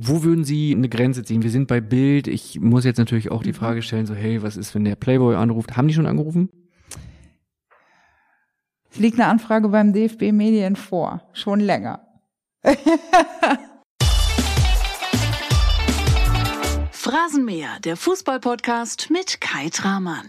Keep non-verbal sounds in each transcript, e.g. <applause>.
Wo würden Sie eine Grenze ziehen? Wir sind bei Bild. Ich muss jetzt natürlich auch die Frage stellen, so, hey, was ist, wenn der Playboy anruft? Haben die schon angerufen? Es liegt eine Anfrage beim DFB Medien vor. Schon länger. <laughs> Phrasenmäher, der Fußballpodcast mit Kai Tramann.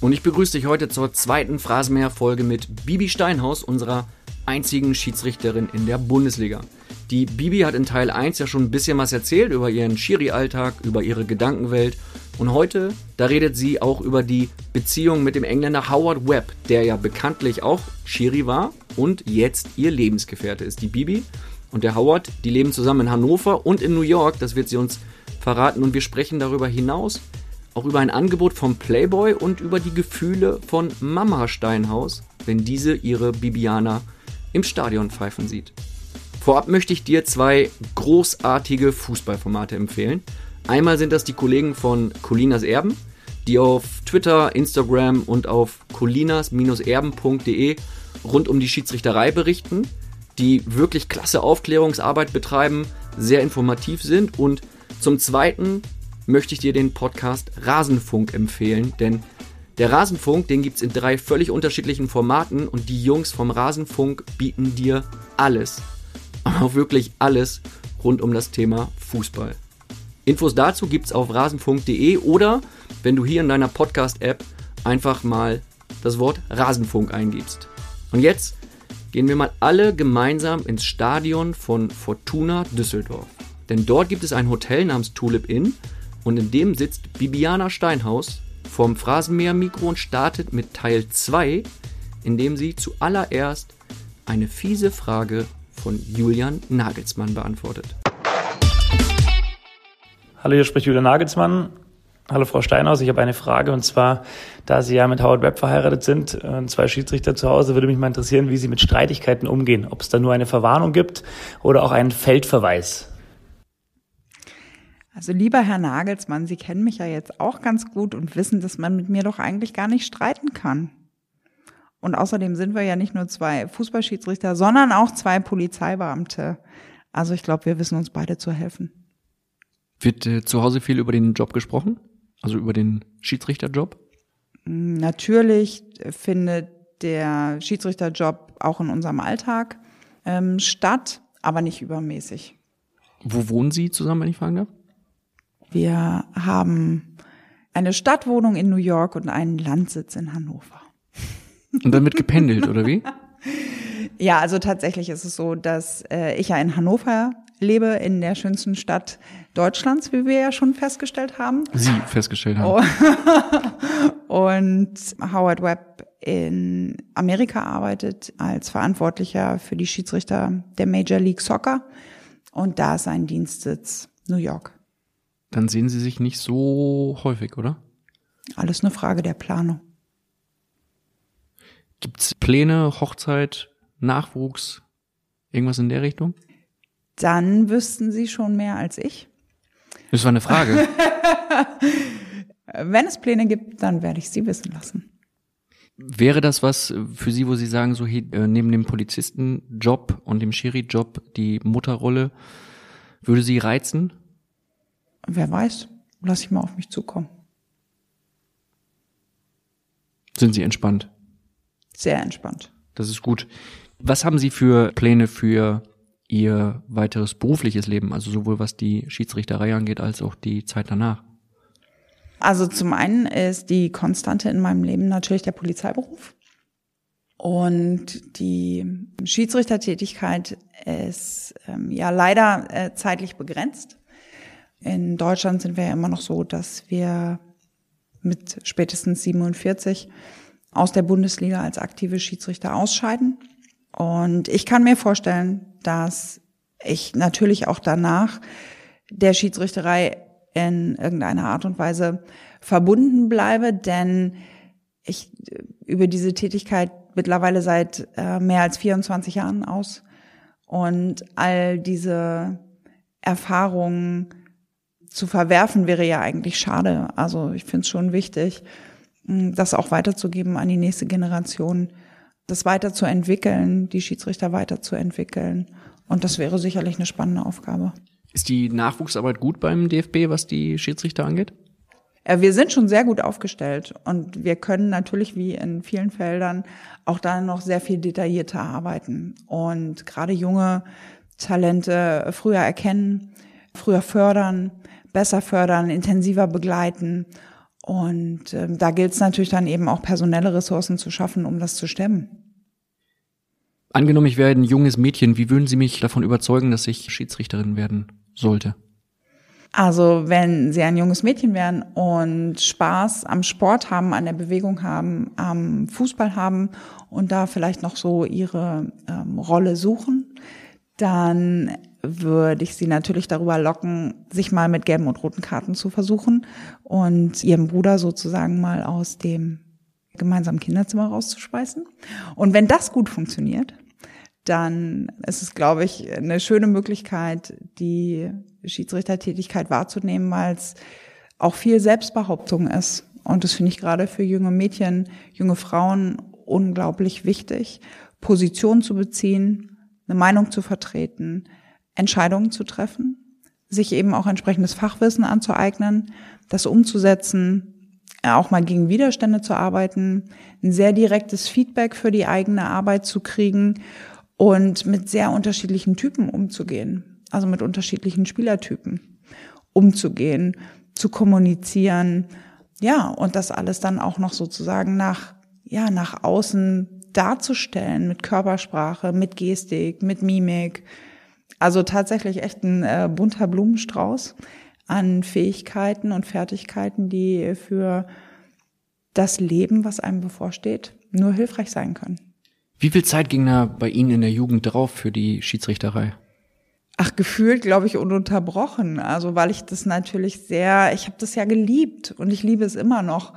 Und ich begrüße dich heute zur zweiten Phrasenmäher-Folge mit Bibi Steinhaus, unserer einzigen Schiedsrichterin in der Bundesliga. Die Bibi hat in Teil 1 ja schon ein bisschen was erzählt über ihren Schiri-Alltag, über ihre Gedankenwelt. Und heute, da redet sie auch über die Beziehung mit dem Engländer Howard Webb, der ja bekanntlich auch Schiri war und jetzt ihr Lebensgefährte ist. Die Bibi und der Howard, die leben zusammen in Hannover und in New York, das wird sie uns verraten. Und wir sprechen darüber hinaus auch über ein Angebot vom Playboy und über die Gefühle von Mama Steinhaus, wenn diese ihre Bibiana im Stadion pfeifen sieht. Vorab möchte ich dir zwei großartige Fußballformate empfehlen. Einmal sind das die Kollegen von Colinas Erben, die auf Twitter, Instagram und auf colinas-erben.de rund um die Schiedsrichterei berichten, die wirklich klasse Aufklärungsarbeit betreiben, sehr informativ sind und zum Zweiten möchte ich dir den Podcast Rasenfunk empfehlen, denn der Rasenfunk, den gibt es in drei völlig unterschiedlichen Formaten und die Jungs vom Rasenfunk bieten dir alles, <laughs> auch wirklich alles rund um das Thema Fußball. Infos dazu gibt es auf rasenfunk.de oder wenn du hier in deiner Podcast-App einfach mal das Wort Rasenfunk eingibst. Und jetzt gehen wir mal alle gemeinsam ins Stadion von Fortuna Düsseldorf. Denn dort gibt es ein Hotel namens Tulip Inn und in dem sitzt Bibiana Steinhaus vom Phrasenmäher-Mikro und startet mit Teil 2, in dem sie zuallererst eine fiese Frage von Julian Nagelsmann beantwortet. Hallo, hier spricht Julian Nagelsmann. Hallo Frau Steinhaus, ich habe eine Frage und zwar, da Sie ja mit Howard Webb verheiratet sind, äh, zwei Schiedsrichter zu Hause, würde mich mal interessieren, wie Sie mit Streitigkeiten umgehen. Ob es da nur eine Verwarnung gibt oder auch einen Feldverweis. Also lieber Herr Nagelsmann, Sie kennen mich ja jetzt auch ganz gut und wissen, dass man mit mir doch eigentlich gar nicht streiten kann. Und außerdem sind wir ja nicht nur zwei Fußballschiedsrichter, sondern auch zwei Polizeibeamte. Also ich glaube, wir wissen uns beide zu helfen. Wird äh, zu Hause viel über den Job gesprochen? Also über den Schiedsrichterjob? Natürlich findet der Schiedsrichterjob auch in unserem Alltag ähm, statt, aber nicht übermäßig. Wo wohnen Sie zusammen, wenn ich fragen darf? Wir haben eine Stadtwohnung in New York und einen Landsitz in Hannover. Und dann wird gependelt, oder wie? <laughs> Ja, also tatsächlich ist es so, dass äh, ich ja in Hannover lebe, in der schönsten Stadt Deutschlands, wie wir ja schon festgestellt haben. Sie festgestellt haben. Oh. <laughs> und Howard Webb in Amerika arbeitet als Verantwortlicher für die Schiedsrichter der Major League Soccer. Und da ist sein Dienstsitz New York. Dann sehen Sie sich nicht so häufig, oder? Alles eine Frage der Planung. Gibt's Pläne, Hochzeit, Nachwuchs, irgendwas in der Richtung? Dann wüssten Sie schon mehr als ich. Das war eine Frage. <laughs> Wenn es Pläne gibt, dann werde ich Sie wissen lassen. Wäre das was für Sie, wo Sie sagen, so äh, neben dem Polizistenjob und dem Schiri-Job die Mutterrolle, würde Sie reizen? Wer weiß, lass ich mal auf mich zukommen. Sind Sie entspannt? Sehr entspannt. Das ist gut. Was haben Sie für Pläne für Ihr weiteres berufliches Leben, also sowohl was die Schiedsrichterei angeht, als auch die Zeit danach? Also zum einen ist die Konstante in meinem Leben natürlich der Polizeiberuf. Und die Schiedsrichtertätigkeit ist ähm, ja leider äh, zeitlich begrenzt. In Deutschland sind wir ja immer noch so, dass wir mit spätestens 47 aus der Bundesliga als aktive Schiedsrichter ausscheiden. Und ich kann mir vorstellen, dass ich natürlich auch danach der Schiedsrichterei in irgendeiner Art und Weise verbunden bleibe, denn ich über diese Tätigkeit mittlerweile seit äh, mehr als 24 Jahren aus und all diese Erfahrungen zu verwerfen wäre ja eigentlich schade. Also ich finde es schon wichtig, das auch weiterzugeben an die nächste Generation, das weiterzuentwickeln, die Schiedsrichter weiterzuentwickeln Und das wäre sicherlich eine spannende Aufgabe. Ist die Nachwuchsarbeit gut beim DFB, was die Schiedsrichter angeht? Äh, wir sind schon sehr gut aufgestellt und wir können natürlich wie in vielen Feldern auch da noch sehr viel detaillierter arbeiten und gerade junge Talente früher erkennen, früher fördern, besser fördern, intensiver begleiten. Und äh, da gilt es natürlich dann eben auch personelle Ressourcen zu schaffen, um das zu stemmen. Angenommen, ich wäre ein junges Mädchen, wie würden Sie mich davon überzeugen, dass ich Schiedsrichterin werden sollte? Also wenn Sie ein junges Mädchen wären und Spaß am Sport haben, an der Bewegung haben, am Fußball haben und da vielleicht noch so Ihre ähm, Rolle suchen, dann würde ich sie natürlich darüber locken, sich mal mit gelben und roten Karten zu versuchen und ihrem Bruder sozusagen mal aus dem gemeinsamen Kinderzimmer rauszuspeisen. Und wenn das gut funktioniert, dann ist es, glaube ich, eine schöne Möglichkeit, die Schiedsrichtertätigkeit wahrzunehmen, weil es auch viel Selbstbehauptung ist. Und das finde ich gerade für junge Mädchen, junge Frauen unglaublich wichtig, Position zu beziehen, eine Meinung zu vertreten, Entscheidungen zu treffen, sich eben auch entsprechendes Fachwissen anzueignen, das umzusetzen, auch mal gegen Widerstände zu arbeiten, ein sehr direktes Feedback für die eigene Arbeit zu kriegen und mit sehr unterschiedlichen Typen umzugehen, also mit unterschiedlichen Spielertypen umzugehen, zu kommunizieren, ja, und das alles dann auch noch sozusagen nach, ja, nach außen darzustellen mit Körpersprache, mit Gestik, mit Mimik. Also tatsächlich echt ein äh, bunter Blumenstrauß an Fähigkeiten und Fertigkeiten, die für das Leben, was einem bevorsteht, nur hilfreich sein können. Wie viel Zeit ging da bei Ihnen in der Jugend drauf für die Schiedsrichterei? Ach, gefühlt, glaube ich, ununterbrochen. Also weil ich das natürlich sehr, ich habe das ja geliebt und ich liebe es immer noch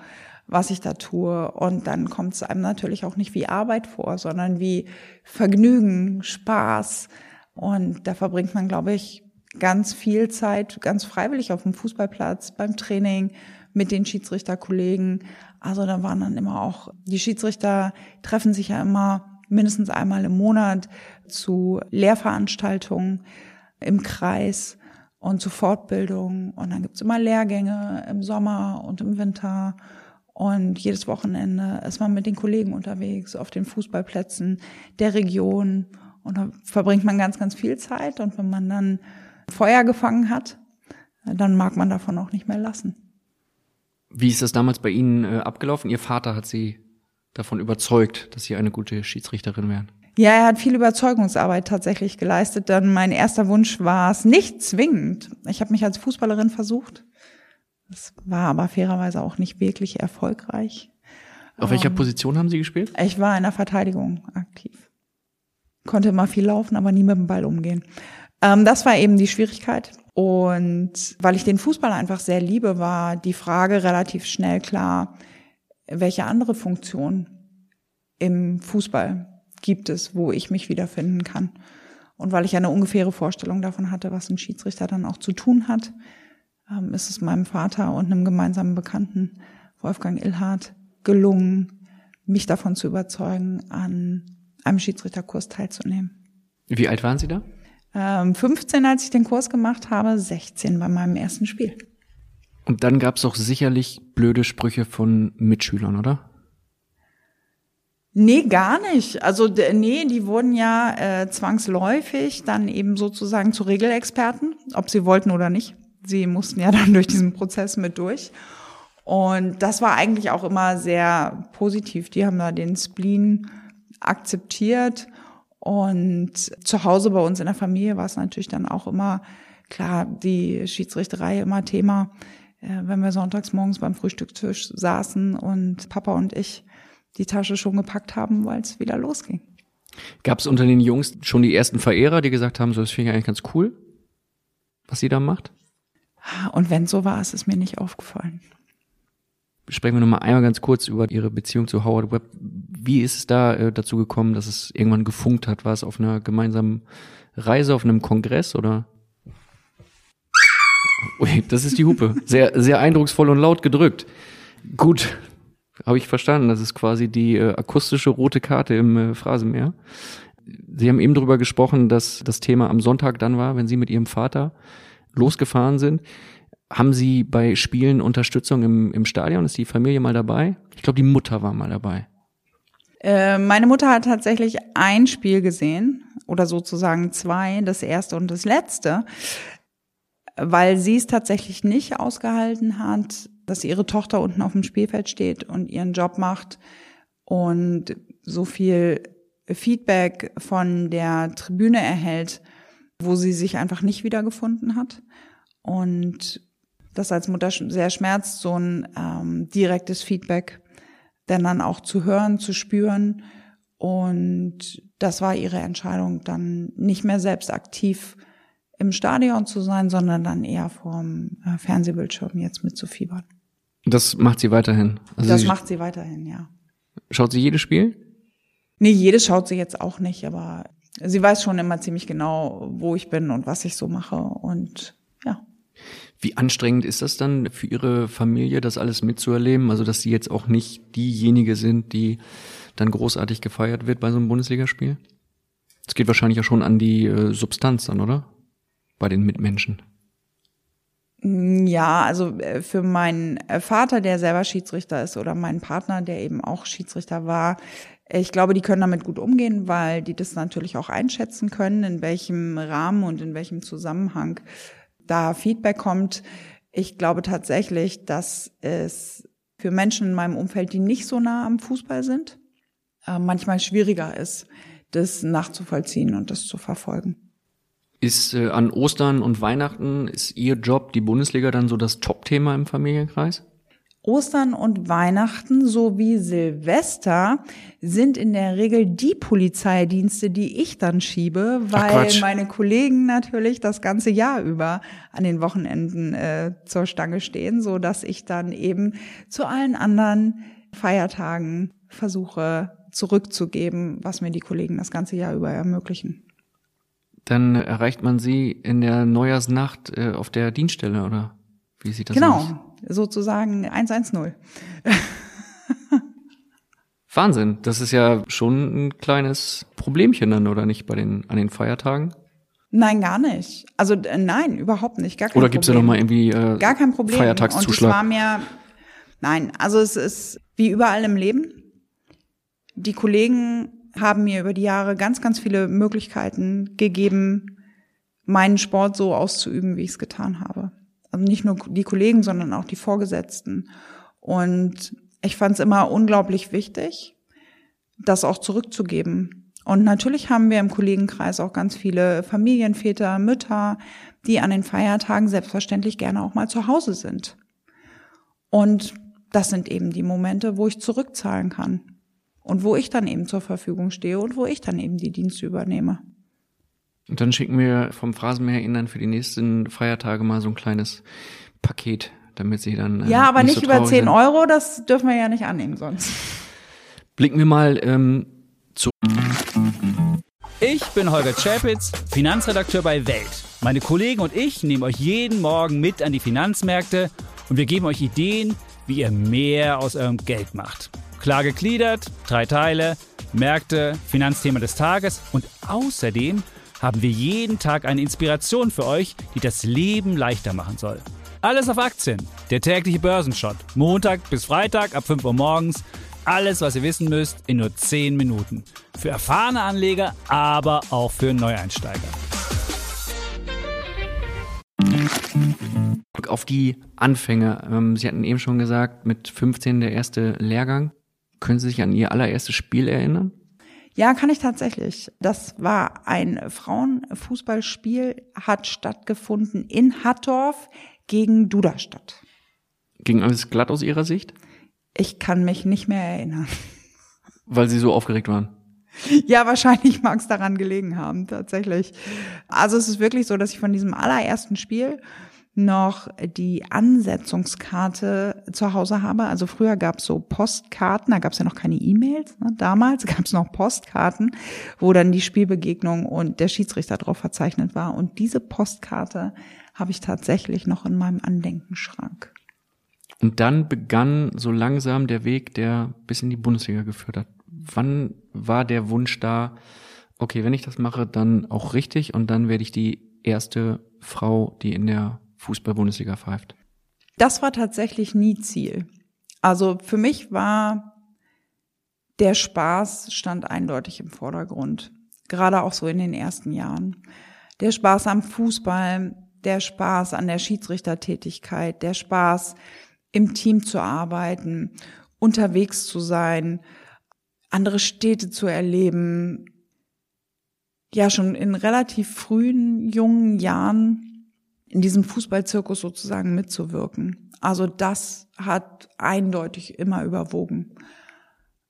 was ich da tue. Und dann kommt es einem natürlich auch nicht wie Arbeit vor, sondern wie Vergnügen, Spaß. Und da verbringt man, glaube ich, ganz viel Zeit, ganz freiwillig auf dem Fußballplatz, beim Training, mit den Schiedsrichterkollegen. Also da waren dann immer auch, die Schiedsrichter treffen sich ja immer mindestens einmal im Monat zu Lehrveranstaltungen im Kreis und zu Fortbildungen. Und dann gibt's immer Lehrgänge im Sommer und im Winter. Und jedes Wochenende ist man mit den Kollegen unterwegs auf den Fußballplätzen der Region. Und da verbringt man ganz, ganz viel Zeit. Und wenn man dann Feuer gefangen hat, dann mag man davon auch nicht mehr lassen. Wie ist das damals bei Ihnen äh, abgelaufen? Ihr Vater hat Sie davon überzeugt, dass Sie eine gute Schiedsrichterin wären? Ja, er hat viel Überzeugungsarbeit tatsächlich geleistet. Dann mein erster Wunsch war es nicht zwingend. Ich habe mich als Fußballerin versucht das war aber fairerweise auch nicht wirklich erfolgreich. Auf welcher ähm, Position haben Sie gespielt? Ich war in der Verteidigung aktiv. Konnte immer viel laufen, aber nie mit dem Ball umgehen. Ähm, das war eben die Schwierigkeit. Und weil ich den Fußball einfach sehr liebe, war die Frage relativ schnell klar, welche andere Funktion im Fußball gibt es, wo ich mich wiederfinden kann. Und weil ich eine ungefähre Vorstellung davon hatte, was ein Schiedsrichter dann auch zu tun hat, ähm, ist es meinem Vater und einem gemeinsamen Bekannten, Wolfgang Ilhardt, gelungen, mich davon zu überzeugen, an einem Schiedsrichterkurs teilzunehmen. Wie alt waren Sie da? Ähm, 15, als ich den Kurs gemacht habe, 16 bei meinem ersten Spiel. Und dann gab es doch sicherlich blöde Sprüche von Mitschülern, oder? Nee, gar nicht. Also nee, die wurden ja äh, zwangsläufig dann eben sozusagen zu Regelexperten, ob sie wollten oder nicht sie mussten ja <laughs> dann durch diesen Prozess mit durch. Und das war eigentlich auch immer sehr positiv. Die haben da den Spleen akzeptiert. Und zu Hause bei uns in der Familie war es natürlich dann auch immer, klar, die Schiedsrichterei immer Thema, äh, wenn wir sonntags morgens beim Frühstückstisch saßen und Papa und ich die Tasche schon gepackt haben, weil es wieder losging. Gab es unter den Jungs schon die ersten Verehrer, die gesagt haben, so das finde ich eigentlich ganz cool, was sie da macht? Und wenn so war, ist es mir nicht aufgefallen. Sprechen wir nochmal einmal ganz kurz über Ihre Beziehung zu Howard Webb. Wie ist es da äh, dazu gekommen, dass es irgendwann gefunkt hat? War es auf einer gemeinsamen Reise, auf einem Kongress oder? Ui, das ist die Hupe. <laughs> Sehr, sehr eindrucksvoll und laut gedrückt. Gut, habe ich verstanden. Das ist quasi die äh, akustische rote Karte im äh, Phrasenmeer. Sie haben eben darüber gesprochen, dass das Thema am Sonntag dann war, wenn Sie mit Ihrem Vater losgefahren sind. Haben Sie bei Spielen Unterstützung im, im Stadion? Ist die Familie mal dabei? Ich glaube, die Mutter war mal dabei. Äh, meine Mutter hat tatsächlich ein Spiel gesehen oder sozusagen zwei, das erste und das letzte, weil sie es tatsächlich nicht ausgehalten hat, dass ihre Tochter unten auf dem Spielfeld steht und ihren Job macht und so viel Feedback von der Tribüne erhält, wo sie sich einfach nicht wiedergefunden hat. Und das als Mutter sehr schmerzt, so ein ähm, direktes Feedback, denn dann auch zu hören, zu spüren. Und das war ihre Entscheidung, dann nicht mehr selbst aktiv im Stadion zu sein, sondern dann eher vorm äh, Fernsehbildschirm jetzt mitzufiebern. Das macht sie weiterhin. Also das sie macht sie weiterhin, ja. Schaut sie jedes Spiel? Nee, jedes schaut sie jetzt auch nicht, aber sie weiß schon immer ziemlich genau, wo ich bin und was ich so mache und ja. Wie anstrengend ist das dann für Ihre Familie, das alles mitzuerleben? Also, dass Sie jetzt auch nicht diejenige sind, die dann großartig gefeiert wird bei so einem Bundesligaspiel? Es geht wahrscheinlich ja schon an die äh, Substanz dann, oder? Bei den Mitmenschen. Mm, ja, also äh, für meinen äh, Vater, der selber Schiedsrichter ist, oder meinen Partner, der eben auch Schiedsrichter war, ich glaube, die können damit gut umgehen, weil die das natürlich auch einschätzen können, in welchem Rahmen und in welchem Zusammenhang da Feedback kommt. Ich glaube tatsächlich, dass es für Menschen in meinem Umfeld, die nicht so nah am Fußball sind, äh, manchmal schwieriger ist, das nachzuvollziehen und das zu verfolgen. Ist äh, an Ostern und Weihnachten, ist Ihr Job, die Bundesliga, dann so das Top-Thema im Familienkreis? Ostern und Weihnachten sowie Silvester sind in der Regel die Polizeidienste, die ich dann schiebe, weil meine Kollegen natürlich das ganze Jahr über an den Wochenenden äh, zur Stange stehen, so dass ich dann eben zu allen anderen Feiertagen versuche zurückzugeben, was mir die Kollegen das ganze Jahr über ermöglichen. Dann erreicht man sie in der Neujahrsnacht äh, auf der Dienststelle, oder? Wie sieht das genau. aus? Genau sozusagen 110. <laughs> Wahnsinn, das ist ja schon ein kleines Problemchen dann, oder nicht, bei den, an den Feiertagen? Nein, gar nicht. Also äh, nein, überhaupt nicht. Gar kein Oder gibt's Problem. ja noch mal irgendwie äh, gar kein Problem. Feiertagszuschlag? Und es war mir, nein, also es ist wie überall im Leben. Die Kollegen haben mir über die Jahre ganz, ganz viele Möglichkeiten gegeben, meinen Sport so auszuüben, wie ich es getan habe. Also nicht nur die Kollegen, sondern auch die Vorgesetzten. Und ich fand es immer unglaublich wichtig, das auch zurückzugeben. Und natürlich haben wir im Kollegenkreis auch ganz viele Familienväter, Mütter, die an den Feiertagen selbstverständlich gerne auch mal zu Hause sind. Und das sind eben die Momente, wo ich zurückzahlen kann und wo ich dann eben zur Verfügung stehe und wo ich dann eben die Dienste übernehme. Und dann schicken wir vom Phrasenmäher Ihnen dann für die nächsten Feiertage mal so ein kleines Paket, damit Sie dann. Äh, ja, aber nicht, nicht so über 10 sind. Euro, das dürfen wir ja nicht annehmen sonst. <laughs> Blicken wir mal ähm, zu. Ich bin Holger Czapitz, Finanzredakteur bei Welt. Meine Kollegen und ich nehmen euch jeden Morgen mit an die Finanzmärkte und wir geben euch Ideen, wie ihr mehr aus eurem Geld macht. Klar gegliedert, drei Teile, Märkte, Finanzthema des Tages und außerdem haben wir jeden Tag eine Inspiration für euch, die das Leben leichter machen soll. Alles auf Aktien, der tägliche Börsenshot. Montag bis Freitag ab 5 Uhr morgens. Alles, was ihr wissen müsst, in nur 10 Minuten. Für erfahrene Anleger, aber auch für Neueinsteiger. Auf die Anfänge. Ähm, Sie hatten eben schon gesagt, mit 15 der erste Lehrgang. Können Sie sich an Ihr allererstes Spiel erinnern? Ja, kann ich tatsächlich. Das war ein Frauenfußballspiel, hat stattgefunden in Hattorf gegen Duderstadt. Ging alles glatt aus Ihrer Sicht? Ich kann mich nicht mehr erinnern. <laughs> Weil Sie so aufgeregt waren? Ja, wahrscheinlich mag es daran gelegen haben, tatsächlich. Also es ist wirklich so, dass ich von diesem allerersten Spiel noch die Ansetzungskarte zu Hause habe. Also früher gab es so Postkarten, da gab es ja noch keine E-Mails. Ne? Damals <laughs> gab es noch Postkarten, wo dann die Spielbegegnung und der Schiedsrichter drauf verzeichnet war. Und diese Postkarte habe ich tatsächlich noch in meinem Andenkenschrank. Und dann begann so langsam der Weg, der bis in die Bundesliga geführt hat. Wann war der Wunsch da, Okay, wenn ich das mache, dann auch richtig und dann werde ich die erste Frau, die in der Fußball-Bundesliga pfeift. Das war tatsächlich nie Ziel. Also für mich war der Spaß stand eindeutig im Vordergrund. Gerade auch so in den ersten Jahren. Der Spaß am Fußball, der Spaß an der Schiedsrichtertätigkeit, der Spaß im Team zu arbeiten, unterwegs zu sein, andere Städte zu erleben, ja schon in relativ frühen, jungen Jahren in diesem Fußballzirkus sozusagen mitzuwirken. Also das hat eindeutig immer überwogen.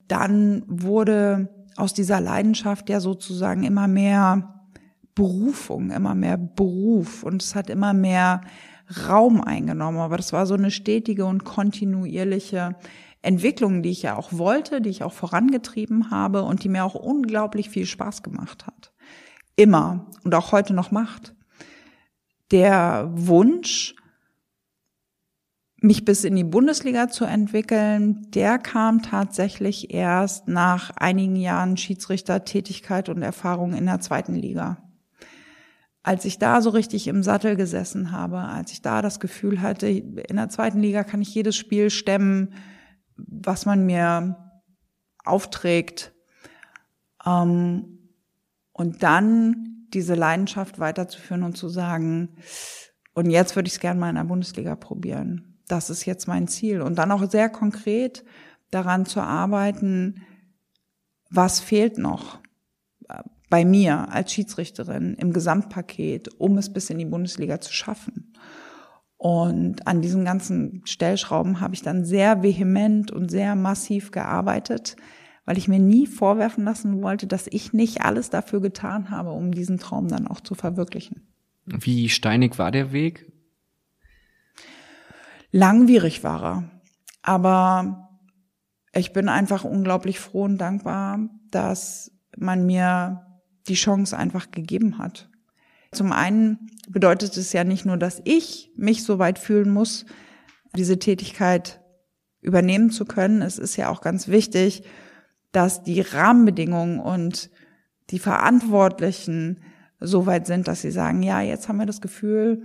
Dann wurde aus dieser Leidenschaft ja sozusagen immer mehr Berufung, immer mehr Beruf und es hat immer mehr Raum eingenommen. Aber das war so eine stetige und kontinuierliche Entwicklung, die ich ja auch wollte, die ich auch vorangetrieben habe und die mir auch unglaublich viel Spaß gemacht hat. Immer und auch heute noch macht. Der Wunsch, mich bis in die Bundesliga zu entwickeln, der kam tatsächlich erst nach einigen Jahren Schiedsrichtertätigkeit und Erfahrung in der zweiten Liga. Als ich da so richtig im Sattel gesessen habe, als ich da das Gefühl hatte, in der zweiten Liga kann ich jedes Spiel stemmen, was man mir aufträgt, ähm, und dann diese Leidenschaft weiterzuführen und zu sagen, und jetzt würde ich es gerne mal in der Bundesliga probieren das ist jetzt mein Ziel. Und dann auch sehr konkret daran zu arbeiten, was fehlt noch äh, bei mir als Schiedsrichterin im Gesamtpaket, um es bis in die Bundesliga zu schaffen. Und an diesen ganzen Stellschrauben habe ich dann sehr vehement und sehr massiv gearbeitet, weil ich mir nie vorwerfen lassen wollte, dass ich nicht alles dafür getan habe, um diesen Traum dann auch zu verwirklichen. Wie steinig war der Weg? Langwierig war er. Aber ich bin einfach unglaublich froh und dankbar, dass man mir die Chance einfach gegeben hat. Zum einen bedeutet es ja nicht nur, dass ich mich so weit fühlen muss, diese Tätigkeit übernehmen zu können. Es ist ja auch ganz wichtig, dass die Rahmenbedingungen und die Verantwortlichen so weit sind, dass sie sagen, ja, jetzt haben wir das Gefühl,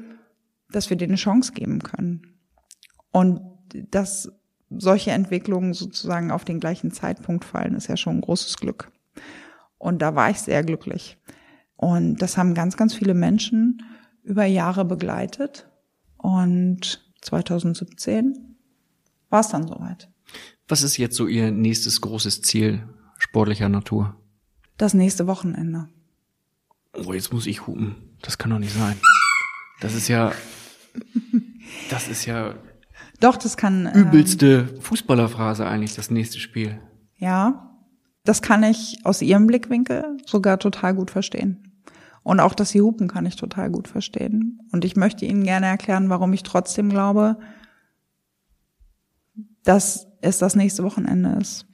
dass wir dir eine Chance geben können. Und dass solche Entwicklungen sozusagen auf den gleichen Zeitpunkt fallen, ist ja schon ein großes Glück. Und da war ich sehr glücklich. Und das haben ganz, ganz viele Menschen über Jahre begleitet. Und 2017 war es dann soweit. Was ist jetzt so Ihr nächstes großes Ziel sportlicher Natur? Das nächste Wochenende. Oh, jetzt muss ich hupen. Das kann doch nicht sein. Das ist ja, das ist ja doch, das kann. Ähm, Übelste Fußballerphrase eigentlich, das nächste Spiel. Ja, das kann ich aus ihrem Blickwinkel sogar total gut verstehen. Und auch, dass sie hupen, kann ich total gut verstehen. Und ich möchte Ihnen gerne erklären, warum ich trotzdem glaube, dass es das nächste Wochenende ist.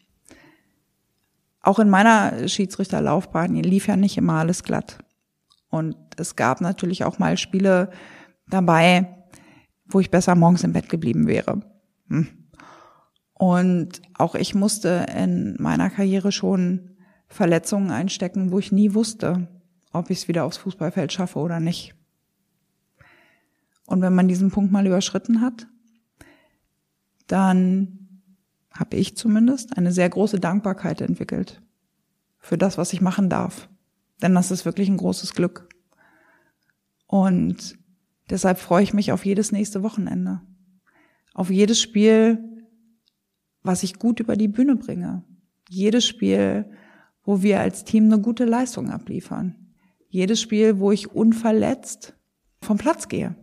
Auch in meiner Schiedsrichterlaufbahn lief ja nicht immer alles glatt. Und es gab natürlich auch mal Spiele dabei, wo ich besser morgens im Bett geblieben wäre. Hm. Und auch ich musste in meiner Karriere schon Verletzungen einstecken, wo ich nie wusste, ob ich es wieder aufs Fußballfeld schaffe oder nicht. Und wenn man diesen Punkt mal überschritten hat, dann habe ich zumindest eine sehr große Dankbarkeit entwickelt für das, was ich machen darf. Denn das ist wirklich ein großes Glück. Und Deshalb freue ich mich auf jedes nächste Wochenende. Auf jedes Spiel, was ich gut über die Bühne bringe. Jedes Spiel, wo wir als Team eine gute Leistung abliefern. Jedes Spiel, wo ich unverletzt vom Platz gehe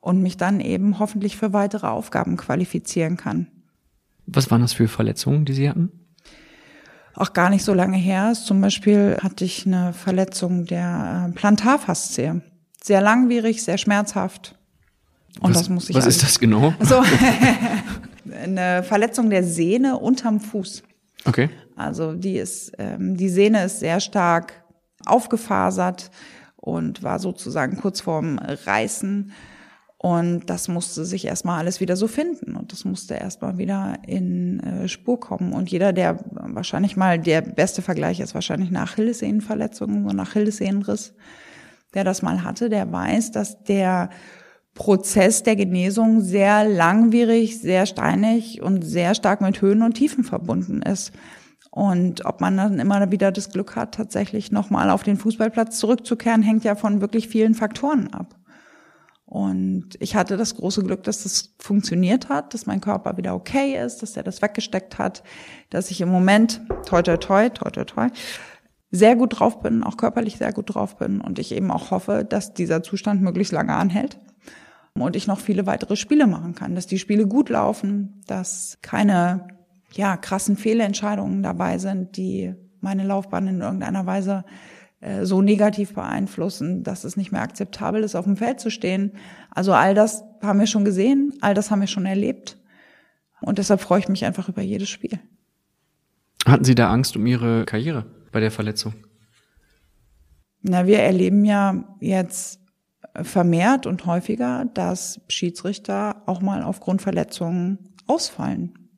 und mich dann eben hoffentlich für weitere Aufgaben qualifizieren kann. Was waren das für Verletzungen, die Sie hatten? Auch gar nicht so lange her. Zum Beispiel hatte ich eine Verletzung der äh, Plantarfaszie sehr langwierig, sehr schmerzhaft. Und was, das muss ich. Was also, ist das genau? <laughs> Also <laughs> eine Verletzung der Sehne unterm Fuß. Okay. Also die ist, ähm, die Sehne ist sehr stark aufgefasert und war sozusagen kurz vorm Reißen. Und das musste sich erstmal alles wieder so finden und das musste erstmal wieder in äh, Spur kommen. Und jeder, der wahrscheinlich mal, der beste Vergleich ist wahrscheinlich nach Achillessehnenverletzungen, so nach Achillessehnenriss, der das mal hatte, der weiß, dass der Prozess der Genesung sehr langwierig, sehr steinig und sehr stark mit Höhen und Tiefen verbunden ist. Und ob man dann immer wieder das Glück hat, tatsächlich nochmal auf den Fußballplatz zurückzukehren, hängt ja von wirklich vielen Faktoren ab. Und ich hatte das große Glück, dass das funktioniert hat, dass mein Körper wieder okay ist, dass er das weggesteckt hat, dass ich im Moment, toi, toi, toi, toi, toi, toi, sehr gut drauf bin, auch körperlich sehr gut drauf bin und ich eben auch hoffe, dass dieser Zustand möglichst lange anhält und ich noch viele weitere Spiele machen kann, dass die Spiele gut laufen, dass keine, ja, krassen Fehlentscheidungen dabei sind, die meine Laufbahn in irgendeiner Weise so negativ beeinflussen, dass es nicht mehr akzeptabel ist, auf dem Feld zu stehen. Also all das haben wir schon gesehen, all das haben wir schon erlebt. Und deshalb freue ich mich einfach über jedes Spiel. Hatten Sie da Angst um Ihre Karriere bei der Verletzung? Na, wir erleben ja jetzt vermehrt und häufiger, dass Schiedsrichter auch mal aufgrund Verletzungen ausfallen.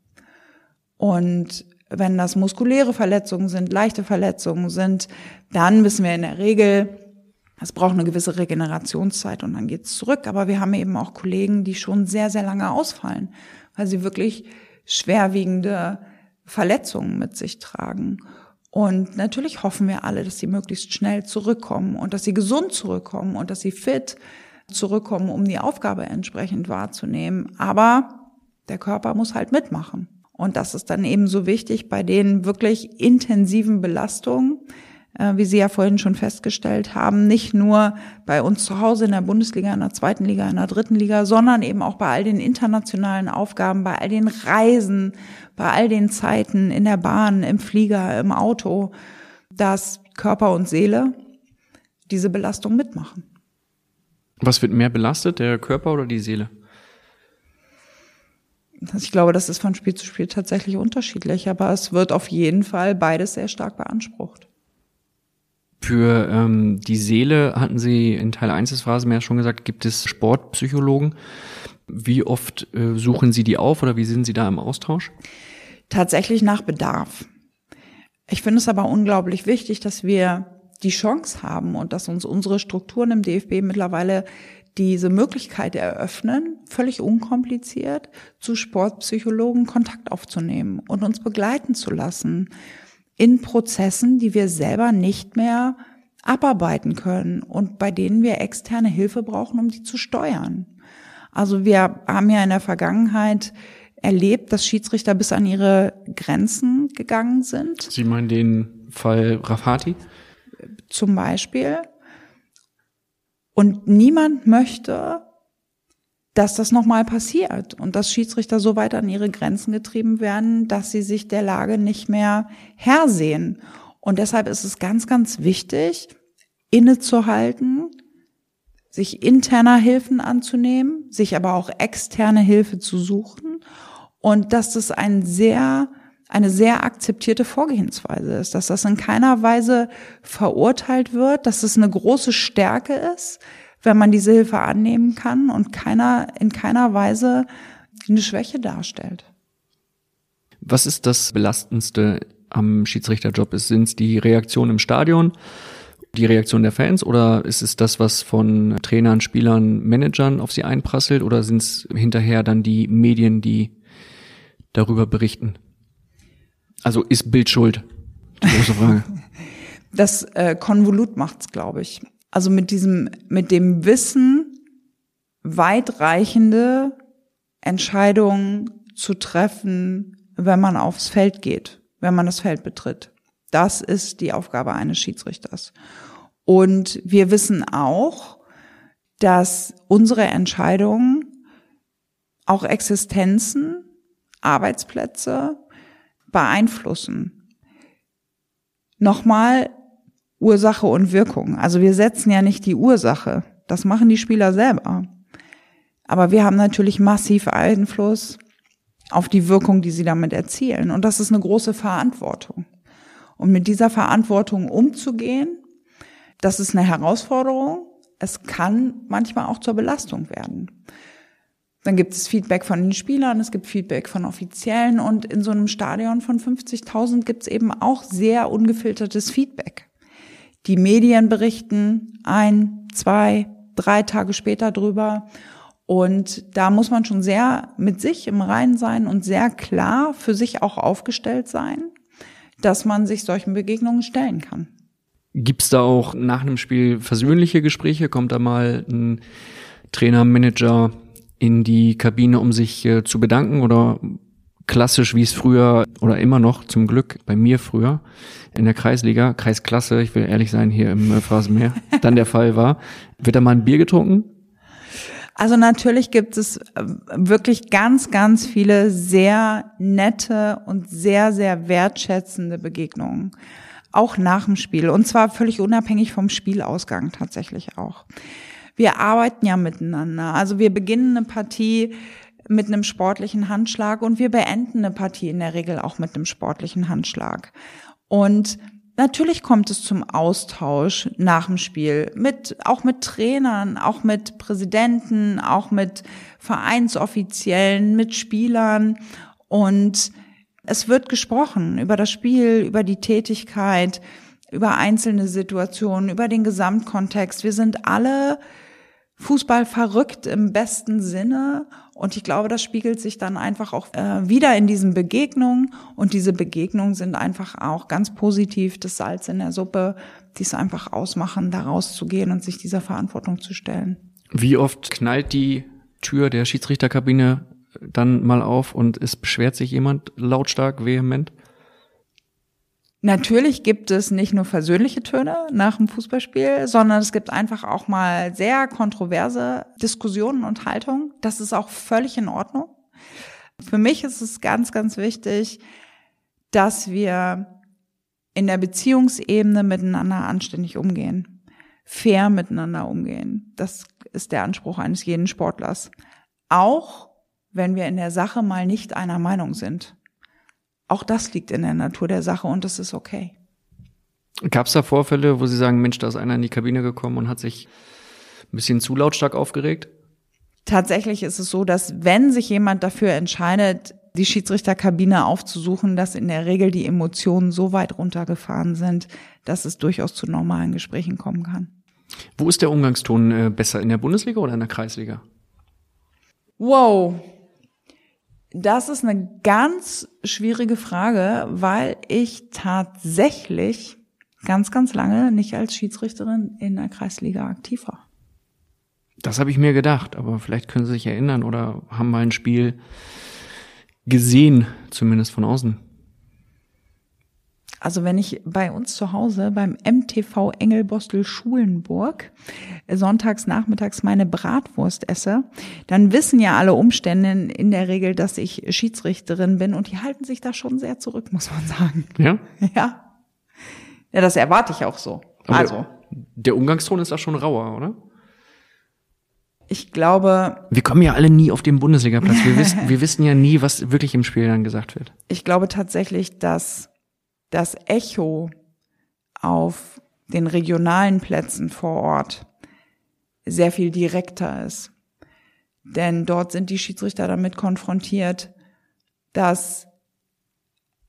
Und wenn das muskuläre Verletzungen sind, leichte Verletzungen sind, dann wissen wir in der Regel, es braucht eine gewisse Regenerationszeit und dann geht's zurück. Aber wir haben eben auch Kollegen, die schon sehr, sehr lange ausfallen, weil sie wirklich schwerwiegende Verletzungen mit sich tragen. Und natürlich hoffen wir alle, dass sie möglichst schnell zurückkommen und dass sie gesund zurückkommen und dass sie fit zurückkommen, um die Aufgabe entsprechend wahrzunehmen. Aber der Körper muss halt mitmachen. Und das ist dann eben so wichtig bei den wirklich intensiven Belastungen, äh, wie Sie ja vorhin schon festgestellt haben, nicht nur bei uns zu Hause in der Bundesliga, in der zweiten Liga, in der dritten Liga, sondern eben auch bei all den internationalen Aufgaben, bei all den Reisen, bei all den Zeiten in der Bahn, im Flieger, im Auto, dass Körper und Seele diese Belastung mitmachen. Was wird mehr belastet, der Körper oder die Seele? Ich glaube, das ist von Spiel zu Spiel tatsächlich unterschiedlich, aber es wird auf jeden Fall beides sehr stark beansprucht. Für ähm, die Seele hatten Sie in Teil 1 des Phrasenmeers schon gesagt, gibt es Sportpsychologen. Wie oft äh, suchen Sie die auf oder wie sind Sie da im Austausch? Tatsächlich nach Bedarf. Ich finde es aber unglaublich wichtig, dass wir die Chance haben und dass uns unsere Strukturen im DFB mittlerweile diese Möglichkeit eröffnen, völlig unkompliziert zu Sportpsychologen Kontakt aufzunehmen und uns begleiten zu lassen in Prozessen, die wir selber nicht mehr abarbeiten können und bei denen wir externe Hilfe brauchen, um die zu steuern. Also wir haben ja in der Vergangenheit erlebt, dass Schiedsrichter bis an ihre Grenzen gegangen sind. Sie meinen den Fall Rafati? Zum Beispiel. Und niemand möchte, dass das nochmal passiert und dass Schiedsrichter so weit an ihre Grenzen getrieben werden, dass sie sich der Lage nicht mehr Herr sehen. Und deshalb ist es ganz, ganz wichtig, innezuhalten, sich interner Hilfen anzunehmen, sich aber auch externe Hilfe zu suchen und dass das ein sehr eine sehr akzeptierte Vorgehensweise ist, dass das in keiner Weise verurteilt wird, dass es eine große Stärke ist, wenn man diese Hilfe annehmen kann und keiner, in keiner Weise eine Schwäche darstellt. Was ist das Belastendste am Schiedsrichterjob? Sind es die Reaktion im Stadion, die Reaktion der Fans oder ist es das, was von Trainern, Spielern, Managern auf sie einprasselt oder sind es hinterher dann die Medien, die darüber berichten? Also ist Bild schuld? Große Frage. <laughs> Das äh, Konvolut macht's, glaube ich. Also mit diesem, mit dem Wissen, weitreichende Entscheidungen zu treffen, wenn man aufs Feld geht, wenn man das Feld betritt. Das ist die Aufgabe eines Schiedsrichters. Und wir wissen auch, dass unsere Entscheidungen auch Existenzen, Arbeitsplätze, beeinflussen. Nochmal Ursache und Wirkung. Also wir setzen ja nicht die Ursache. Das machen die Spieler selber. Aber wir haben natürlich massiv Einfluss auf die Wirkung, die sie damit erzielen. Und das ist eine große Verantwortung. Und mit dieser Verantwortung umzugehen, das ist eine Herausforderung. es kann manchmal auch zur Belastung werden. Dann gibt es Feedback von den Spielern, es gibt Feedback von Offiziellen und in so einem Stadion von 50.000 gibt es eben auch sehr ungefiltertes Feedback. Die Medien berichten ein, zwei, drei Tage später drüber und da muss man schon sehr mit sich im Reinen sein und sehr klar für sich auch aufgestellt sein, dass man sich solchen Begegnungen stellen kann. Gibt's da auch nach einem Spiel versöhnliche Gespräche? Kommt da mal ein Trainer, Manager in die Kabine, um sich äh, zu bedanken oder klassisch, wie es früher oder immer noch zum Glück bei mir früher in der Kreisliga, Kreisklasse, ich will ehrlich sein, hier im äh, Phrasenmeer, <laughs> dann der Fall war. Wird da mal ein Bier getrunken? Also natürlich gibt es äh, wirklich ganz, ganz viele sehr nette und sehr, sehr wertschätzende Begegnungen. Auch nach dem Spiel. Und zwar völlig unabhängig vom Spielausgang tatsächlich auch wir arbeiten ja miteinander. Also wir beginnen eine Partie mit einem sportlichen Handschlag und wir beenden eine Partie in der Regel auch mit einem sportlichen Handschlag. Und natürlich kommt es zum Austausch nach dem Spiel mit, auch mit Trainern, auch mit Präsidenten, auch mit Vereinsoffiziellen, mit Spielern und es wird gesprochen über das Spiel, über die Tätigkeit, über einzelne Situationen, über den Gesamtkontext. Wir sind alle Fußball verrückt im besten Sinne. Und ich glaube, das spiegelt sich dann einfach auch äh, wieder in diesen Begegnungen. Und diese Begegnungen sind einfach auch ganz positiv das Salz in der Suppe, die es einfach ausmachen, da rauszugehen und sich dieser Verantwortung zu stellen. Wie oft knallt die Tür der Schiedsrichterkabine dann mal auf und es beschwert sich jemand lautstark, vehement? Natürlich gibt es nicht nur versöhnliche Töne nach dem Fußballspiel, sondern es gibt einfach auch mal sehr kontroverse Diskussionen und Haltungen. Das ist auch völlig in Ordnung. Für mich ist es ganz, ganz wichtig, dass wir in der Beziehungsebene miteinander anständig umgehen, fair miteinander umgehen. Das ist der Anspruch eines jeden Sportlers. Auch wenn wir in der Sache mal nicht einer Meinung sind. Auch das liegt in der Natur der Sache und das ist okay. Gab es da Vorfälle, wo Sie sagen, Mensch, da ist einer in die Kabine gekommen und hat sich ein bisschen zu lautstark aufgeregt? Tatsächlich ist es so, dass wenn sich jemand dafür entscheidet, die Schiedsrichterkabine aufzusuchen, dass in der Regel die Emotionen so weit runtergefahren sind, dass es durchaus zu normalen Gesprächen kommen kann. Wo ist der Umgangston äh, besser, in der Bundesliga oder in der Kreisliga? Wow, das ist eine ganz schwierige Frage, weil ich tatsächlich ganz, ganz lange nicht als Schiedsrichterin in der Kreisliga aktiv war. Das habe ich mir gedacht, aber vielleicht können Sie sich erinnern oder haben mal ein Spiel gesehen, zumindest von außen. Also wenn ich bei uns zu Hause beim MTV Engelbostel Schulenburg sonntags nachmittags meine Bratwurst esse, dann wissen ja alle Umstände in der Regel, dass ich Schiedsrichterin bin und die halten sich da schon sehr zurück, muss man sagen. Ja? Ja. Ja, das erwarte ich auch so. Aber also. Der Umgangston ist da schon rauer, oder? Ich glaube. Wir kommen ja alle nie auf den Bundesligaplatz. Wir wissen, <laughs> wir wissen ja nie, was wirklich im Spiel dann gesagt wird. Ich glaube tatsächlich, dass das Echo auf den regionalen Plätzen vor Ort sehr viel direkter ist. Denn dort sind die Schiedsrichter damit konfrontiert, dass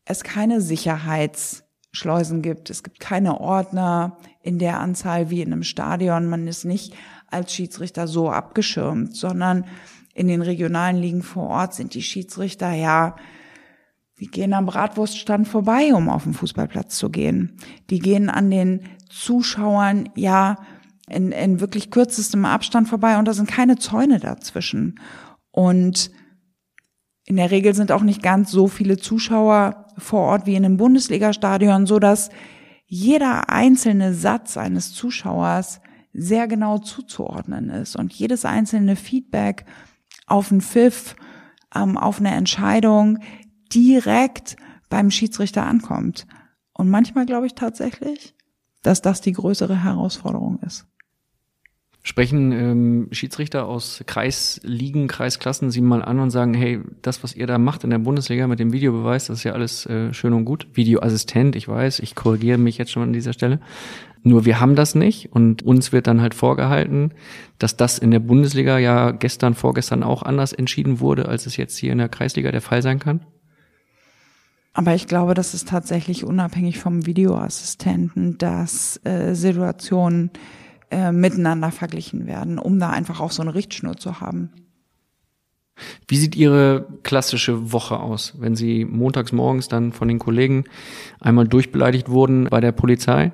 es keine Sicherheitsschleusen gibt. Es gibt keine Ordner in der Anzahl wie in einem Stadion. Man ist nicht als Schiedsrichter so abgeschirmt, sondern in den regionalen Ligen vor Ort sind die Schiedsrichter ja die gehen am Bratwurststand vorbei, um auf den Fußballplatz zu gehen. Die gehen an den Zuschauern ja in, in wirklich kürzestem Abstand vorbei und da sind keine Zäune dazwischen. Und in der Regel sind auch nicht ganz so viele Zuschauer vor Ort wie in einem Bundesligastadion, so dass jeder einzelne Satz eines Zuschauers sehr genau zuzuordnen ist und jedes einzelne Feedback auf einen Pfiff, ähm, auf eine Entscheidung direkt beim Schiedsrichter ankommt. Und manchmal glaube ich tatsächlich, dass das die größere Herausforderung ist. Sprechen ähm, Schiedsrichter aus Kreisligen, Kreisklassen sie mal an und sagen, hey, das, was ihr da macht in der Bundesliga mit dem Videobeweis, das ist ja alles äh, schön und gut. Videoassistent, ich weiß, ich korrigiere mich jetzt schon an dieser Stelle. Nur wir haben das nicht und uns wird dann halt vorgehalten, dass das in der Bundesliga ja gestern, vorgestern auch anders entschieden wurde, als es jetzt hier in der Kreisliga der Fall sein kann. Aber ich glaube, das ist tatsächlich unabhängig vom Videoassistenten, dass äh, Situationen äh, miteinander verglichen werden, um da einfach auch so eine Richtschnur zu haben. Wie sieht Ihre klassische Woche aus, wenn Sie montags morgens dann von den Kollegen einmal durchbeleidigt wurden bei der Polizei?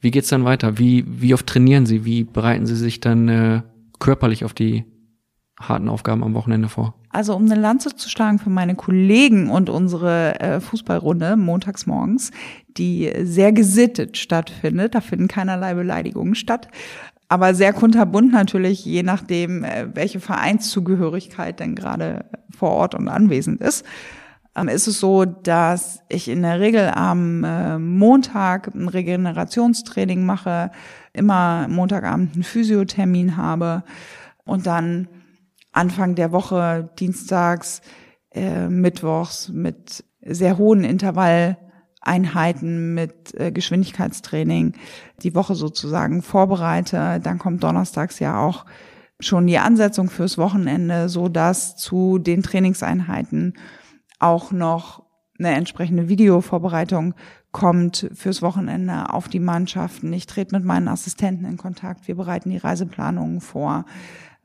Wie geht's dann weiter? Wie, wie oft trainieren Sie? Wie bereiten Sie sich dann äh, körperlich auf die harten Aufgaben am Wochenende vor? Also um eine Lanze zu schlagen für meine Kollegen und unsere äh, Fußballrunde montags morgens, die sehr gesittet stattfindet, da finden keinerlei Beleidigungen statt, aber sehr kunterbunt natürlich, je nachdem, äh, welche Vereinszugehörigkeit denn gerade vor Ort und anwesend ist. Ähm, ist es so, dass ich in der Regel am äh, Montag ein Regenerationstraining mache, immer Montagabend einen Physiothermin habe und dann Anfang der Woche, dienstags, äh, mittwochs mit sehr hohen Intervalleinheiten, mit äh, Geschwindigkeitstraining die Woche sozusagen vorbereite. Dann kommt donnerstags ja auch schon die Ansetzung fürs Wochenende, so dass zu den Trainingseinheiten auch noch eine entsprechende Videovorbereitung kommt fürs Wochenende auf die Mannschaften. Ich trete mit meinen Assistenten in Kontakt. Wir bereiten die Reiseplanungen vor.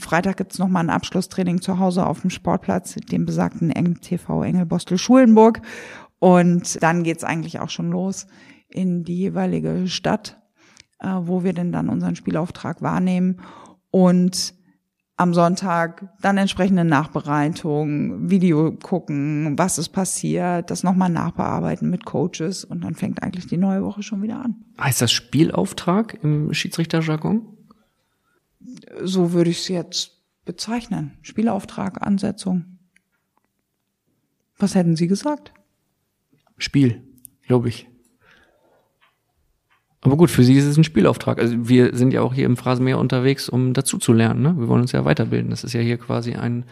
Freitag gibt's noch mal ein Abschlusstraining zu Hause auf dem Sportplatz, dem besagten TV Engelbostel Schulenburg. Und dann geht's eigentlich auch schon los in die jeweilige Stadt, äh, wo wir denn dann unseren Spielauftrag wahrnehmen. Und am Sonntag dann entsprechende Nachbereitung, Video gucken, was ist passiert, das nochmal nachbearbeiten mit Coaches und dann fängt eigentlich die neue Woche schon wieder an. Heißt das Spielauftrag im Schiedsrichterjargon? So würde ich es jetzt bezeichnen. Spielauftrag, Ansetzung. Was hätten Sie gesagt? Spiel, glaube ich. Aber gut, für Sie ist es ein Spielauftrag. Also wir sind ja auch hier im Phrasenmeer unterwegs, um dazu zu lernen. Ne? Wir wollen uns ja weiterbilden. Das ist ja hier quasi ein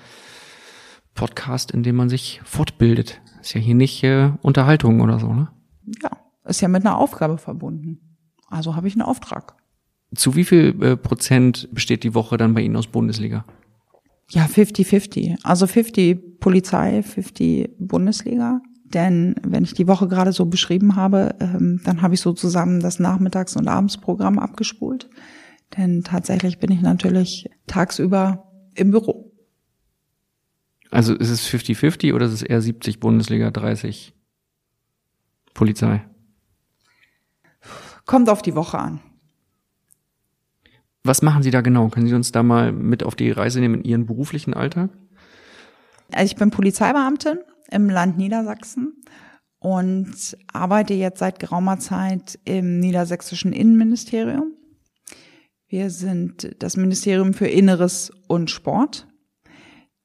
Podcast, in dem man sich fortbildet. Ist ja hier nicht äh, Unterhaltung oder so, ne? Ja, ist ja mit einer Aufgabe verbunden. Also habe ich einen Auftrag. Zu wie viel äh, Prozent besteht die Woche dann bei Ihnen aus Bundesliga? Ja, 50-50. Also 50 Polizei, 50 Bundesliga. Denn wenn ich die Woche gerade so beschrieben habe, ähm, dann habe ich so zusammen das Nachmittags- und Abendsprogramm abgespult. Denn tatsächlich bin ich natürlich tagsüber im Büro. Also ist es 50-50 oder ist es eher 70 Bundesliga, 30 Polizei? Kommt auf die Woche an. Was machen Sie da genau? Können Sie uns da mal mit auf die Reise nehmen in Ihren beruflichen Alltag? Also ich bin Polizeibeamtin im Land Niedersachsen und arbeite jetzt seit geraumer Zeit im niedersächsischen Innenministerium. Wir sind das Ministerium für Inneres und Sport.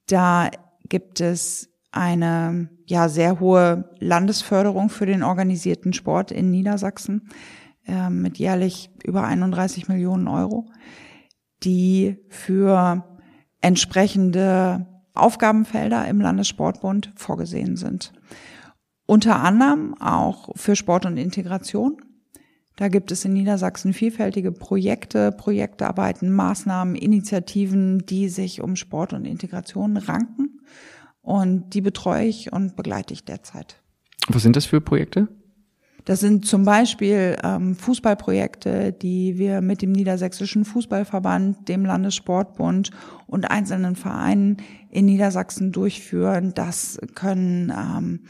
Da gibt es eine ja sehr hohe Landesförderung für den organisierten Sport in Niedersachsen äh, mit jährlich über 31 Millionen Euro, die für entsprechende Aufgabenfelder im Landessportbund vorgesehen sind. Unter anderem auch für Sport und Integration. Da gibt es in Niedersachsen vielfältige Projekte, Projektarbeiten, Maßnahmen, Initiativen, die sich um Sport und Integration ranken. Und die betreue ich und begleite ich derzeit. Was sind das für Projekte? Das sind zum Beispiel ähm, Fußballprojekte, die wir mit dem Niedersächsischen Fußballverband, dem Landessportbund und einzelnen Vereinen in Niedersachsen durchführen. Das können ähm,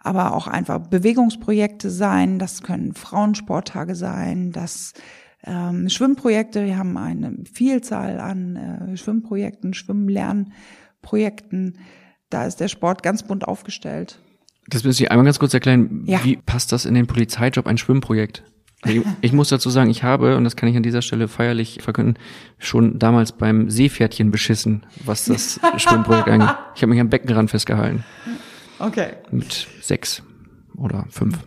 aber auch einfach Bewegungsprojekte sein, das können Frauensporttage sein, das ähm, Schwimmprojekte. Wir haben eine Vielzahl an äh, Schwimmprojekten, Schwimmlernprojekten. Da ist der Sport ganz bunt aufgestellt. Das müssen Sie einmal ganz kurz erklären. Ja. Wie passt das in den Polizeijob, ein Schwimmprojekt? Ich, ich muss dazu sagen, ich habe, und das kann ich an dieser Stelle feierlich verkünden, schon damals beim Seepferdchen beschissen, was das <laughs> Schwimmprojekt angeht. Ich habe mich am Beckenrand festgehalten. Okay. Mit sechs oder fünf.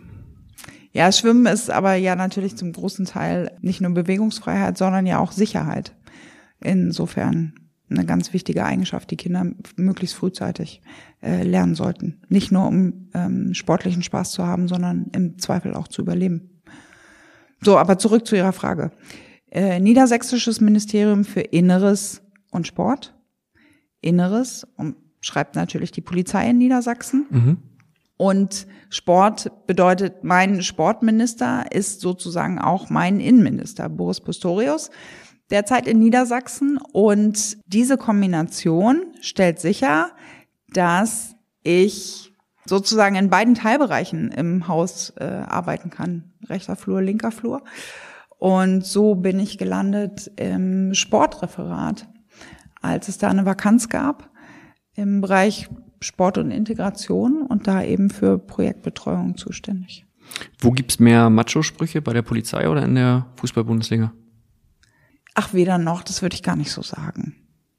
Ja, Schwimmen ist aber ja natürlich zum großen Teil nicht nur Bewegungsfreiheit, sondern ja auch Sicherheit. insofern eine ganz wichtige Eigenschaft, die Kinder möglichst frühzeitig äh, lernen sollten. Nicht nur um ähm, sportlichen Spaß zu haben, sondern im Zweifel auch zu überleben. So, aber zurück zu Ihrer Frage. Äh, Niedersächsisches Ministerium für Inneres und Sport. Inneres und schreibt natürlich die Polizei in Niedersachsen. Mhm. Und Sport bedeutet, mein Sportminister ist sozusagen auch mein Innenminister, Boris Pistorius derzeit in Niedersachsen. Und diese Kombination stellt sicher, dass ich sozusagen in beiden Teilbereichen im Haus äh, arbeiten kann. Rechter Flur, linker Flur. Und so bin ich gelandet im Sportreferat, als es da eine Vakanz gab im Bereich Sport und Integration und da eben für Projektbetreuung zuständig. Wo gibt's mehr Macho-Sprüche, bei der Polizei oder in der Fußball-Bundesliga? Ach, weder noch, das würde ich gar nicht so sagen.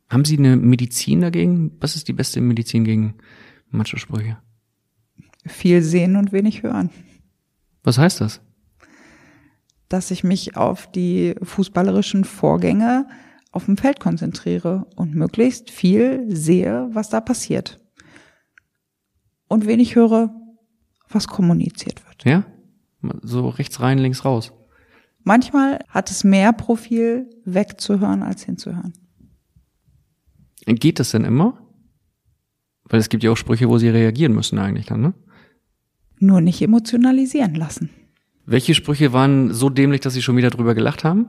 Haben Sie eine Medizin dagegen? Was ist die beste Medizin gegen Macho-Sprüche? Viel sehen und wenig hören. Was heißt das? Dass ich mich auf die fußballerischen Vorgänge auf dem Feld konzentriere und möglichst viel sehe, was da passiert. Und wenig höre, was kommuniziert wird. Ja? So rechts rein, links raus. Manchmal hat es mehr Profil, wegzuhören als hinzuhören. Geht das denn immer? Weil es gibt ja auch Sprüche, wo sie reagieren müssen eigentlich dann, ne? Nur nicht emotionalisieren lassen. Welche Sprüche waren so dämlich, dass Sie schon wieder drüber gelacht haben?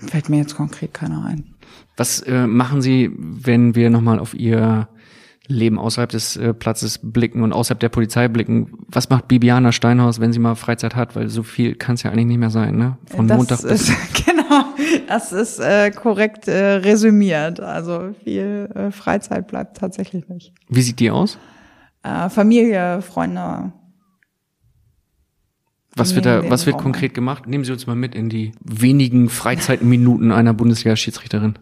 Fällt mir jetzt konkret keiner ein. Was äh, machen Sie, wenn wir nochmal auf Ihr Leben außerhalb des äh, Platzes blicken und außerhalb der Polizei blicken? Was macht Bibiana Steinhaus, wenn sie mal Freizeit hat? Weil so viel kann es ja eigentlich nicht mehr sein, ne? Von das Montag bis ist, <laughs> genau, das ist äh, korrekt äh, resümiert. Also viel äh, Freizeit bleibt tatsächlich nicht. Wie sieht die aus? Äh, Familie, Freunde. Was wird da, was wird Raum konkret gemacht? Nehmen Sie uns mal mit in die wenigen Freizeitminuten einer Bundesliga-Schiedsrichterin.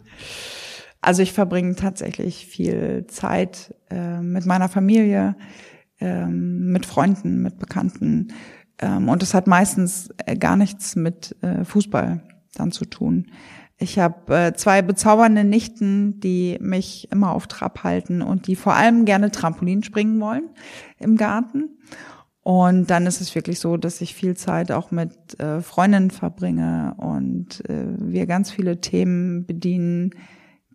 Also ich verbringe tatsächlich viel Zeit äh, mit meiner Familie, ähm, mit Freunden, mit Bekannten. Ähm, und das hat meistens äh, gar nichts mit äh, Fußball dann zu tun. Ich habe äh, zwei bezaubernde Nichten, die mich immer auf Trab halten und die vor allem gerne Trampolin springen wollen im Garten. Und dann ist es wirklich so, dass ich viel Zeit auch mit äh, Freundinnen verbringe und äh, wir ganz viele Themen bedienen,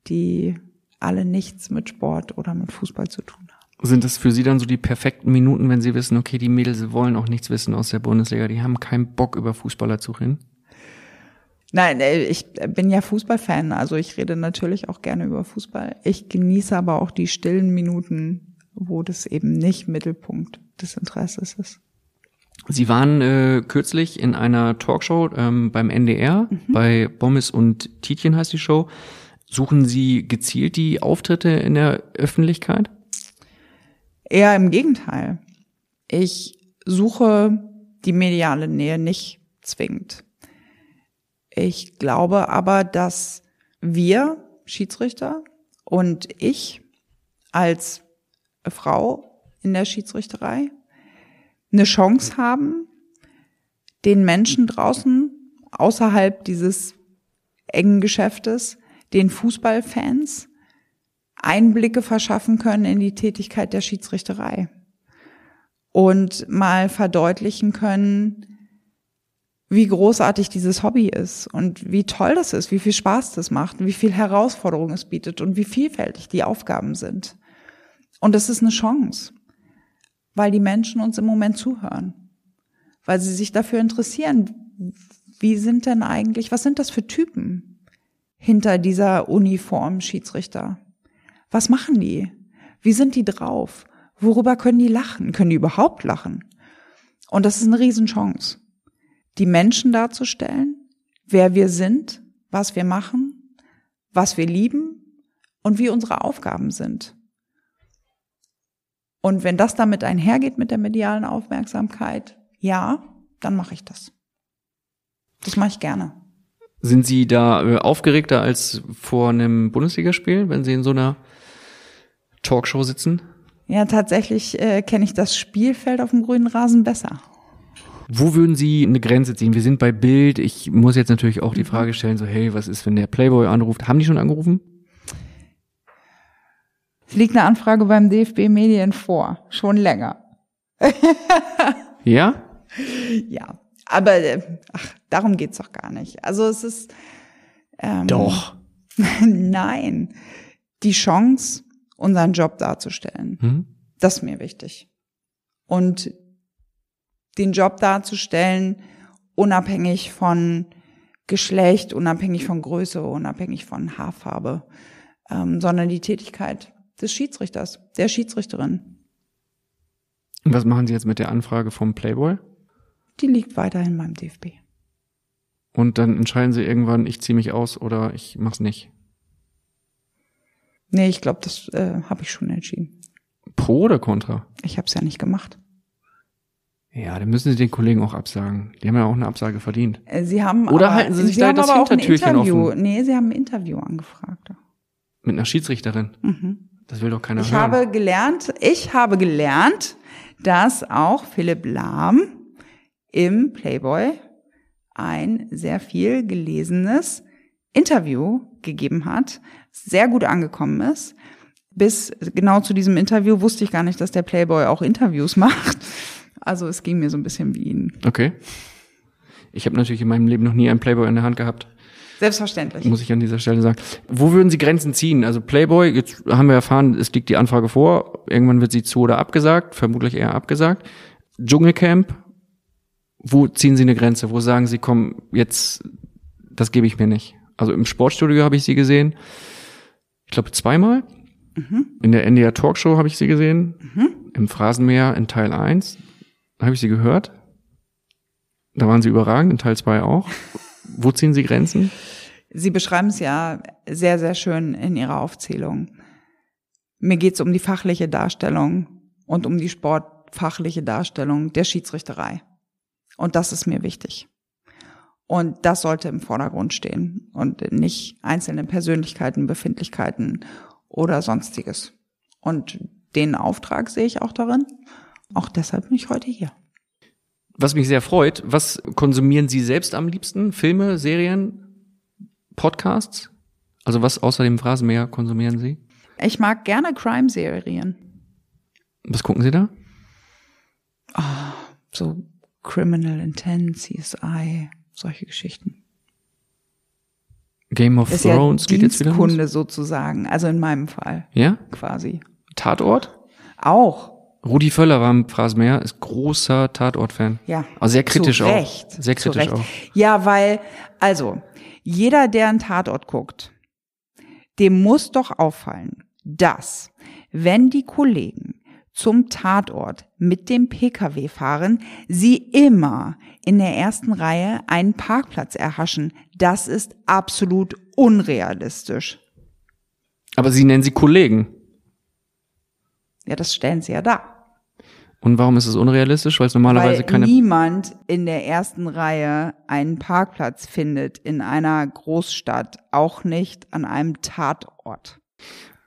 die alle nichts mit Sport oder mit Fußball zu tun haben. Sind das für Sie dann so die perfekten Minuten, wenn Sie wissen, okay, die Mädels wollen auch nichts wissen aus der Bundesliga, die haben keinen Bock über Fußballer zu reden? Nein, äh, ich bin ja Fußballfan, also ich rede natürlich auch gerne über Fußball. Ich genieße aber auch die stillen Minuten, wo das eben nicht Mittelpunkt des Interesses ist. Sie waren äh, kürzlich in einer Talkshow ähm, beim NDR, bei Bommes und Tietjen heißt die Show. Suchen Sie gezielt die Auftritte in der Öffentlichkeit? Eher im Gegenteil. Ich suche die mediale Nähe nicht zwingend. Ich glaube aber, dass wir Schiedsrichter und ich als Frau in der Schiedsrichterei eine Chance haben, den Menschen draußen außerhalb dieses engen Geschäftes, den Fußballfans, Einblicke verschaffen können in die Tätigkeit der Schiedsrichterei und mal verdeutlichen können, wie großartig dieses Hobby ist und wie toll das ist, wie viel Spaß das macht, wie viel Herausforderung es bietet und wie vielfältig die Aufgaben sind. Und das ist eine Chance, weil die Menschen uns im Moment zuhören, weil sie sich dafür interessieren, wie sind denn eigentlich, was sind das für Typen hinter dieser Uniform Schiedsrichter? Was machen die? Wie sind die drauf? Worüber können die lachen? Können die überhaupt lachen? Und das ist eine Riesenchance, die Menschen darzustellen, wer wir sind, was wir machen, was wir lieben und wie unsere Aufgaben sind. Und wenn das damit einhergeht mit der medialen Aufmerksamkeit, ja, dann mache ich das. Das mache ich gerne. Sind Sie da äh, aufgeregter als vor einem Bundesligaspiel, wenn Sie in so einer Talkshow sitzen? Ja, tatsächlich äh, kenne ich das Spielfeld auf dem grünen Rasen besser. Wo würden Sie eine Grenze ziehen? Wir sind bei Bild. Ich muss jetzt natürlich auch die Frage stellen, so, hey, was ist, wenn der Playboy anruft? Haben die schon angerufen? Es liegt eine Anfrage beim DFB Medien vor, schon länger. Ja? <laughs> Ja, aber äh, ach, darum geht's doch gar nicht. Also es ist ähm, Doch. <laughs> nein, die Chance, unseren Job darzustellen, Hm? das ist mir wichtig. Und den Job darzustellen, unabhängig von Geschlecht, unabhängig von Größe, unabhängig von Haarfarbe, ähm, sondern die Tätigkeit des Schiedsrichters, der Schiedsrichterin, Und was machen Sie jetzt mit der Anfrage vom Playboy? Die liegt weiterhin beim DFB. Und dann entscheiden Sie irgendwann, ich ziehe mich aus oder ich mach's nicht. Nee, ich glaube, das äh, habe ich schon entschieden. Pro oder contra? Ich habe es ja nicht gemacht. Ja, dann müssen Sie den Kollegen auch absagen. Die haben ja auch eine Absage verdient. Äh, Sie haben Oder aber, halten Sie sich Sie da das Hintertürchen offen? Nee, Sie haben ein Interview angefragt. Mit einer Schiedsrichterin. Mhm. Das will doch keiner Ich hören. habe gelernt, ich habe gelernt, dass auch Philipp Lahm im Playboy ein sehr viel gelesenes Interview gegeben hat, sehr gut angekommen ist. Bis genau zu diesem Interview wusste ich gar nicht, dass der Playboy auch Interviews <laughs> macht. Also es ging mir so ein bisschen wie ihn. Okay. Ich habe natürlich in meinem Leben noch nie einen Playboy in der Hand gehabt, Selbstverständlich. muss ich an dieser Stelle sagen. Wo würden Sie Grenzen ziehen? Also Playboy, jetzt haben wir erfahren, es liegt die Anfrage vor, irgendwann wird sie zu oder abgesagt, vermutlich eher abgesagt. Dschungelcamp, wo ziehen Sie eine Grenze? Wo sagen Sie, komm, jetzt, das gebe ich mir nicht? Also im Sportstudio habe ich sie gesehen, ich glaube zweimal. In der NDR Talkshow habe ich sie gesehen. Im Phrasenmäher in Teil 1 habe ich sie gehört. Da waren sie überragend, in Teil 2 auch. Wo ziehen Sie Grenzen? Sie beschreiben es ja sehr, sehr schön in Ihrer Aufzählung. Mir geht es um die fachliche Darstellung und um die sportfachliche Darstellung der Schiedsrichterei. Und das ist mir wichtig. Und das sollte im Vordergrund stehen und nicht einzelne Persönlichkeiten, Befindlichkeiten oder sonstiges. Und den Auftrag sehe ich auch darin. Auch deshalb bin ich heute hier. Was mich sehr freut, was konsumieren Sie selbst am liebsten? Filme, Serien, Podcasts? Also was außer dem Phrasenmäher konsumieren Sie? Ich mag gerne Crime-Serien. Was gucken Sie da? So Criminal Intent, CSI, solche Geschichten. Game of ist Thrones ja geht jetzt wieder Dienstkunde los? sozusagen, also in meinem Fall Ja? quasi. Tatort? Auch, Rudi Völler war im Phrasenmäher, ist großer Tatort-Fan. ja. Also sehr kritisch auch. Recht. Sehr kritisch auch. Ja, weil, also, jeder, der einen Tatort guckt, dem muss doch auffallen, dass, wenn die Kollegen zum Tatort mit dem Pkw fahren, sie immer in der ersten Reihe einen Parkplatz erhaschen. Das ist absolut unrealistisch. Aber Sie nennen sie Kollegen. Ja, das stellen sie ja dar. Und warum ist es unrealistisch? Weil es normalerweise Weil keine. niemand in der ersten Reihe einen Parkplatz findet in einer Großstadt, auch nicht an einem Tatort.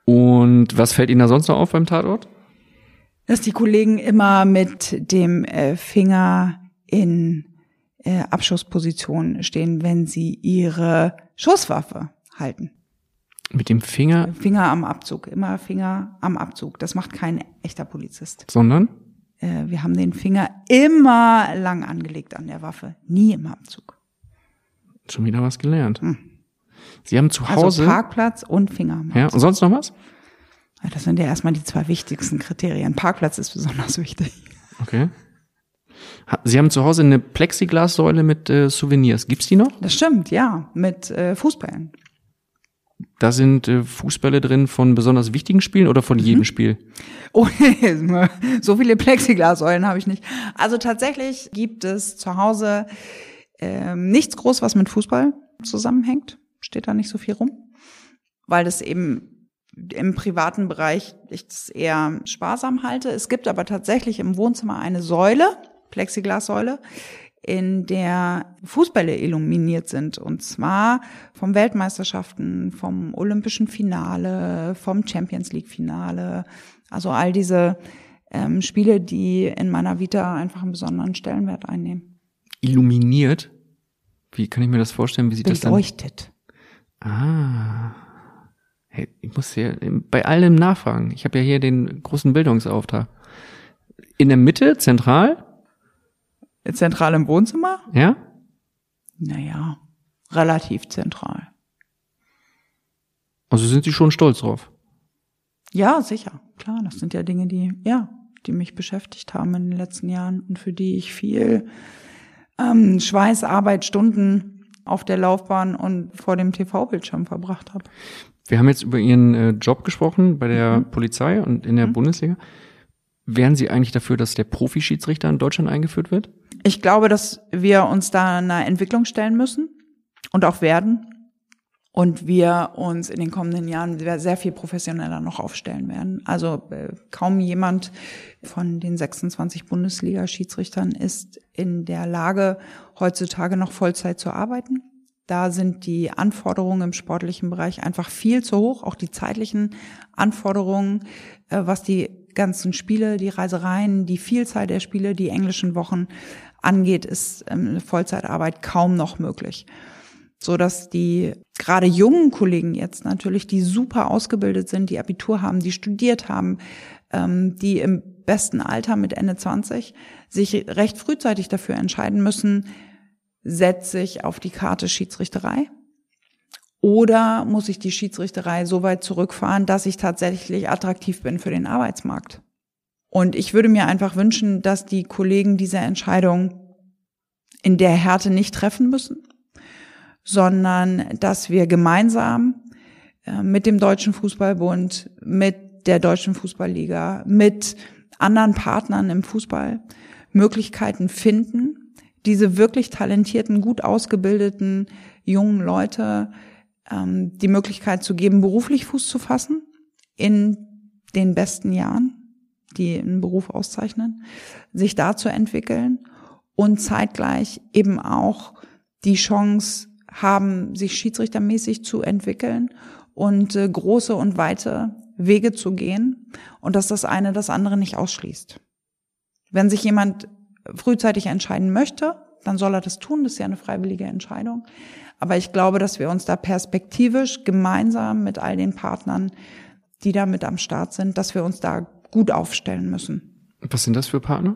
Und was fällt Ihnen da sonst noch auf beim Tatort? Dass die Kollegen immer mit dem äh, Finger in äh, Abschussposition stehen, wenn sie ihre Schusswaffe halten. Mit dem Finger, Finger am Abzug, immer Finger am Abzug. Das macht kein echter Polizist. sondern? Äh, wir haben den Finger immer lang angelegt an der Waffe, nie im Abzug. Schon wieder was gelernt. Sie haben zu Hause. Also Parkplatz und Finger am ja, und sonst noch was? Ja, Das sind ja erstmal die zwei wichtigsten Kriterien. Parkplatz ist besonders wichtig. Okay. Sie haben zu Hause eine Plexiglassäule mit äh, Souvenirs. Gibt's die noch? Das stimmt, ja, mit äh, Fußballen. Da sind äh, Fußbälle drin von besonders wichtigen Spielen oder von jedem Spiel? <laughs> Oh, <laughs> so viele Plexiglassäulen habe ich nicht. Also tatsächlich gibt es zu Hause ähm, nichts groß, was mit Fußball zusammenhängt. Steht da nicht so viel rum, weil das eben im privaten Bereich ich das eher sparsam halte. Es gibt aber tatsächlich im Wohnzimmer eine Säule, Plexiglassäule, in der Fußbälle illuminiert sind. Und zwar vom Weltmeisterschaften, vom Olympischen Finale, vom Champions League Finale. Also all diese ähm, Spiele, die in meiner Vita einfach einen besonderen Stellenwert einnehmen. Illuminiert? Wie kann ich mir das vorstellen? Wie sieht das dann? Beleuchtet. Ah. Hey, ich muss hier bei allem nachfragen. Ich habe ja hier den großen Bildungsauftrag. In der Mitte, zentral? Zentral im Wohnzimmer? Ja? Naja, relativ zentral. Also sind Sie schon stolz drauf? Ja, sicher. Klar, das sind ja Dinge, die, ja, die mich beschäftigt haben in den letzten Jahren und für die ich viel ähm, Schweiß, Arbeit, Stunden auf der Laufbahn und vor dem TV-Bildschirm verbracht habe. Wir haben jetzt über Ihren äh, Job gesprochen bei der mhm. Polizei und in der mhm. Bundesliga. Wären Sie eigentlich dafür, dass der Profischiedsrichter in Deutschland eingeführt wird? Ich glaube, dass wir uns da einer Entwicklung stellen müssen und auch werden. Und wir uns in den kommenden Jahren sehr viel professioneller noch aufstellen werden. Also äh, kaum jemand von den 26 Bundesliga-Schiedsrichtern ist in der Lage, heutzutage noch Vollzeit zu arbeiten. Da sind die Anforderungen im sportlichen Bereich einfach viel zu hoch, auch die zeitlichen Anforderungen, äh, was die ganzen Spiele, die Reisereien, die Vielzahl der Spiele, die englischen Wochen angeht, ist ähm, Vollzeitarbeit kaum noch möglich. So dass die gerade jungen Kollegen jetzt natürlich, die super ausgebildet sind, die Abitur haben, die studiert haben, ähm, die im besten Alter mit Ende 20 sich recht frühzeitig dafür entscheiden müssen, setze ich auf die Karte Schiedsrichterei? Oder muss ich die Schiedsrichterei so weit zurückfahren, dass ich tatsächlich attraktiv bin für den Arbeitsmarkt? Und ich würde mir einfach wünschen, dass die Kollegen diese Entscheidung in der Härte nicht treffen müssen, sondern dass wir gemeinsam äh, mit dem Deutschen Fußballbund, mit der Deutschen Fußballliga, mit anderen Partnern im Fußball Möglichkeiten finden, diese wirklich talentierten, gut ausgebildeten jungen Leute ähm, die Möglichkeit zu geben, beruflich Fuß zu fassen in den besten Jahren, die einen Beruf auszeichnen, sich da zu entwickeln und zeitgleich eben auch die Chance haben, sich schiedsrichtermäßig zu entwickeln und äh, große und weite Wege zu gehen und dass das eine das andere nicht ausschließt. Wenn sich jemand frühzeitig entscheiden möchte, dann soll er das tun. Das ist ja eine freiwillige Entscheidung. Aber ich glaube, dass wir uns da perspektivisch gemeinsam mit all den Partnern, die da mit am Start sind, dass wir uns da gut aufstellen müssen. Was sind das für Partner?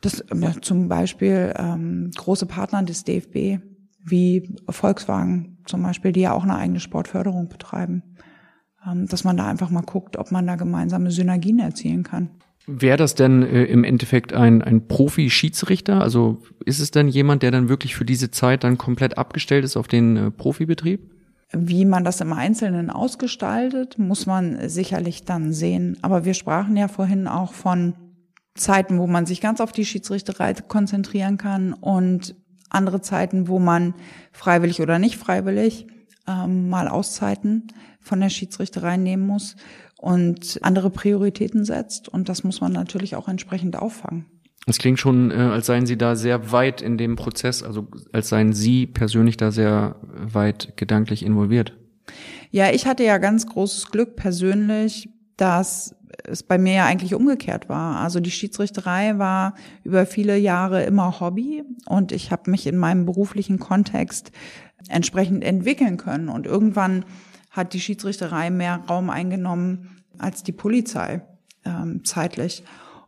Das ja, zum Beispiel ähm, große Partner des DFB, wie Volkswagen zum Beispiel, die ja auch eine eigene Sportförderung betreiben. Ähm, dass man da einfach mal guckt, ob man da gemeinsame Synergien erzielen kann. Wäre das denn äh, im Endeffekt ein, ein Profi-Schiedsrichter? Also ist es denn jemand, der dann wirklich für diese Zeit dann komplett abgestellt ist auf den äh, Profibetrieb? Wie man das im Einzelnen ausgestaltet, muss man sicherlich dann sehen. Aber wir sprachen ja vorhin auch von Zeiten, wo man sich ganz auf die Schiedsrichterei konzentrieren kann und andere Zeiten, wo man freiwillig oder nicht freiwillig ähm, mal Auszeiten von der Schiedsrichterei nehmen muss und andere Prioritäten setzt. Und das muss man natürlich auch entsprechend auffangen. Es klingt schon, äh, als seien Sie da sehr weit in dem Prozess, also als seien Sie persönlich da sehr weit gedanklich involviert. Ja, ich hatte ja ganz großes Glück persönlich, dass es bei mir ja eigentlich umgekehrt war. Also die Schiedsrichterei war über viele Jahre immer Hobby und ich habe mich in meinem beruflichen Kontext entsprechend entwickeln können. Und irgendwann hat die Schiedsrichterei mehr Raum eingenommen als die Polizei ähm, zeitlich.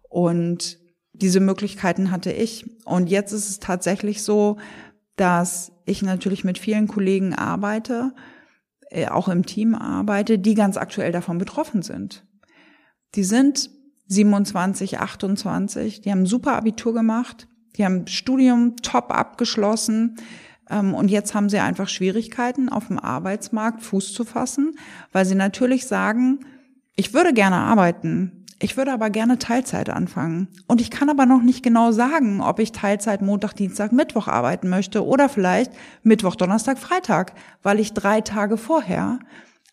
Und diese Möglichkeiten hatte ich. Und jetzt ist es tatsächlich so, dass ich natürlich mit vielen Kollegen arbeite, äh, auch im Team arbeite, die ganz aktuell davon betroffen sind. Die sind 27, 28, die haben super Abitur gemacht, die haben Studium top abgeschlossen, und jetzt haben sie einfach Schwierigkeiten, auf dem Arbeitsmarkt Fuß zu fassen, weil sie natürlich sagen, ich würde gerne arbeiten, ich würde aber gerne Teilzeit anfangen. Und ich kann aber noch nicht genau sagen, ob ich Teilzeit Montag, Dienstag, Mittwoch arbeiten möchte oder vielleicht Mittwoch, Donnerstag, Freitag, weil ich drei Tage vorher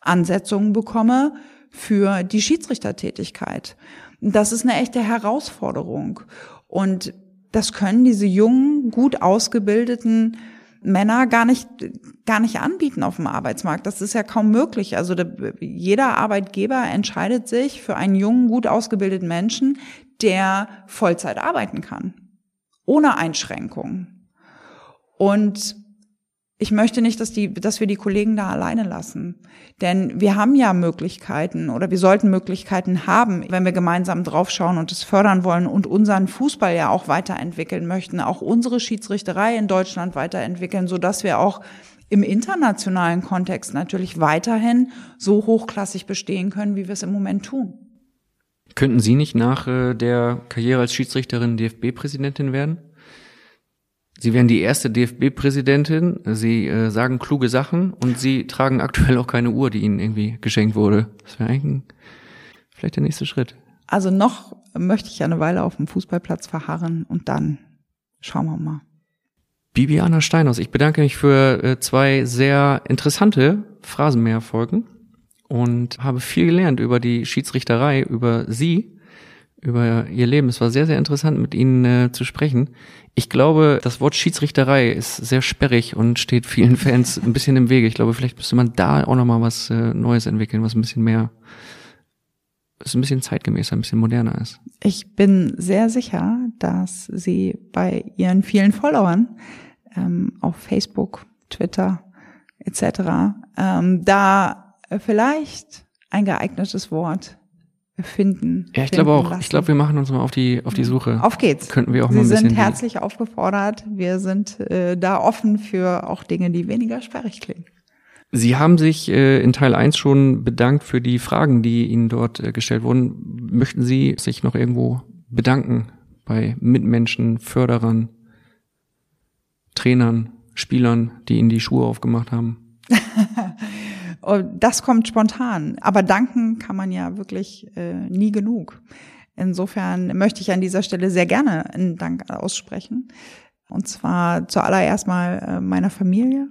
Ansetzungen bekomme für die Schiedsrichtertätigkeit. Das ist eine echte Herausforderung. Und das können diese jungen, gut ausgebildeten Männer gar nicht, gar nicht anbieten auf dem Arbeitsmarkt. Das ist ja kaum möglich. Also der, jeder Arbeitgeber entscheidet sich für einen jungen, gut ausgebildeten Menschen, der Vollzeit arbeiten kann. Ohne Einschränkungen. Und ich möchte nicht, dass die, dass wir die Kollegen da alleine lassen. Denn wir haben ja Möglichkeiten oder wir sollten Möglichkeiten haben, wenn wir gemeinsam draufschauen und es fördern wollen und unseren Fußball ja auch weiterentwickeln möchten, auch unsere Schiedsrichterei in Deutschland weiterentwickeln, so dass wir auch im internationalen Kontext natürlich weiterhin so hochklassig bestehen können, wie wir es im Moment tun. Könnten Sie nicht nach äh, der Karriere als Schiedsrichterin DFB-Präsidentin werden? Sie wären die erste DFB-Präsidentin. Sie äh, sagen kluge Sachen und Sie tragen aktuell auch keine Uhr, die Ihnen irgendwie geschenkt wurde. Das wäre eigentlich ein, vielleicht der nächste Schritt. Also noch möchte ich eine Weile auf dem Fußballplatz verharren und dann schauen wir mal. Bibiana Steinhaus, ich bedanke mich für äh, zwei sehr interessante Phrasenmäher-Folgen und habe viel gelernt über die Schiedsrichterei, über Sie über ihr Leben. Es war sehr, sehr interessant, mit Ihnen äh, zu sprechen. Ich glaube, das Wort Schiedsrichterei ist sehr sperrig und steht vielen <laughs> Fans ein bisschen im Wege. Ich glaube, vielleicht müsste man da auch nochmal was äh, Neues entwickeln, was ein bisschen mehr, was ein bisschen zeitgemäßer, ein bisschen moderner ist. Ich bin sehr sicher, dass Sie bei Ihren vielen Followern ähm, auf Facebook, Twitter etc. Ähm, da vielleicht ein geeignetes Wort finden. Ja, ich glaube auch. Lassen. Ich glaube, wir machen uns mal auf die auf die Suche. Auf geht's. Könnten wir auch Sie mal ein bisschen sind herzlich aufgefordert. Wir sind äh, da offen für auch Dinge, die weniger sperrig klingen. Sie haben sich äh, in Teil 1 schon bedankt für die Fragen, die Ihnen dort äh, gestellt wurden. Möchten Sie sich noch irgendwo bedanken bei Mitmenschen, Förderern, Trainern, Spielern, die Ihnen die Schuhe aufgemacht haben? <laughs> Oh, das kommt spontan. Aber danken kann man ja wirklich äh, nie genug. Insofern möchte ich an dieser Stelle sehr gerne einen Dank aussprechen. Und zwar zuallererst mal äh, meiner Familie,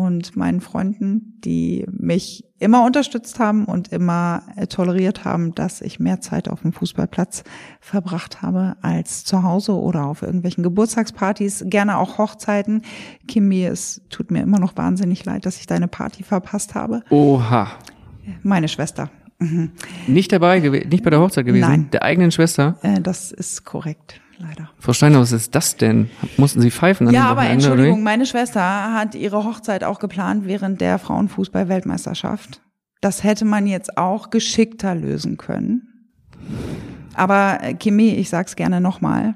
und meinen Freunden, die mich immer unterstützt haben und immer äh, toleriert haben, dass ich mehr Zeit auf dem Fußballplatz verbracht habe als zu Hause oder auf irgendwelchen Geburtstagspartys, gerne auch Hochzeiten. Kimi, es tut mir immer noch wahnsinnig leid, dass ich deine Party verpasst habe. Oha. Meine Schwester. Mhm. Nicht dabei, nicht bei der Hochzeit gewesen? Nein. Der eigenen Schwester? Äh, das ist korrekt leider. Frau Steiner, was ist das denn? Mussten Sie pfeifen Ja, aber Entschuldigung, meine Schwester hat ihre Hochzeit auch geplant während der Frauenfußball-Weltmeisterschaft. Das hätte man jetzt auch geschickter lösen können. Aber äh, Kimi, ich sag's gerne nochmal.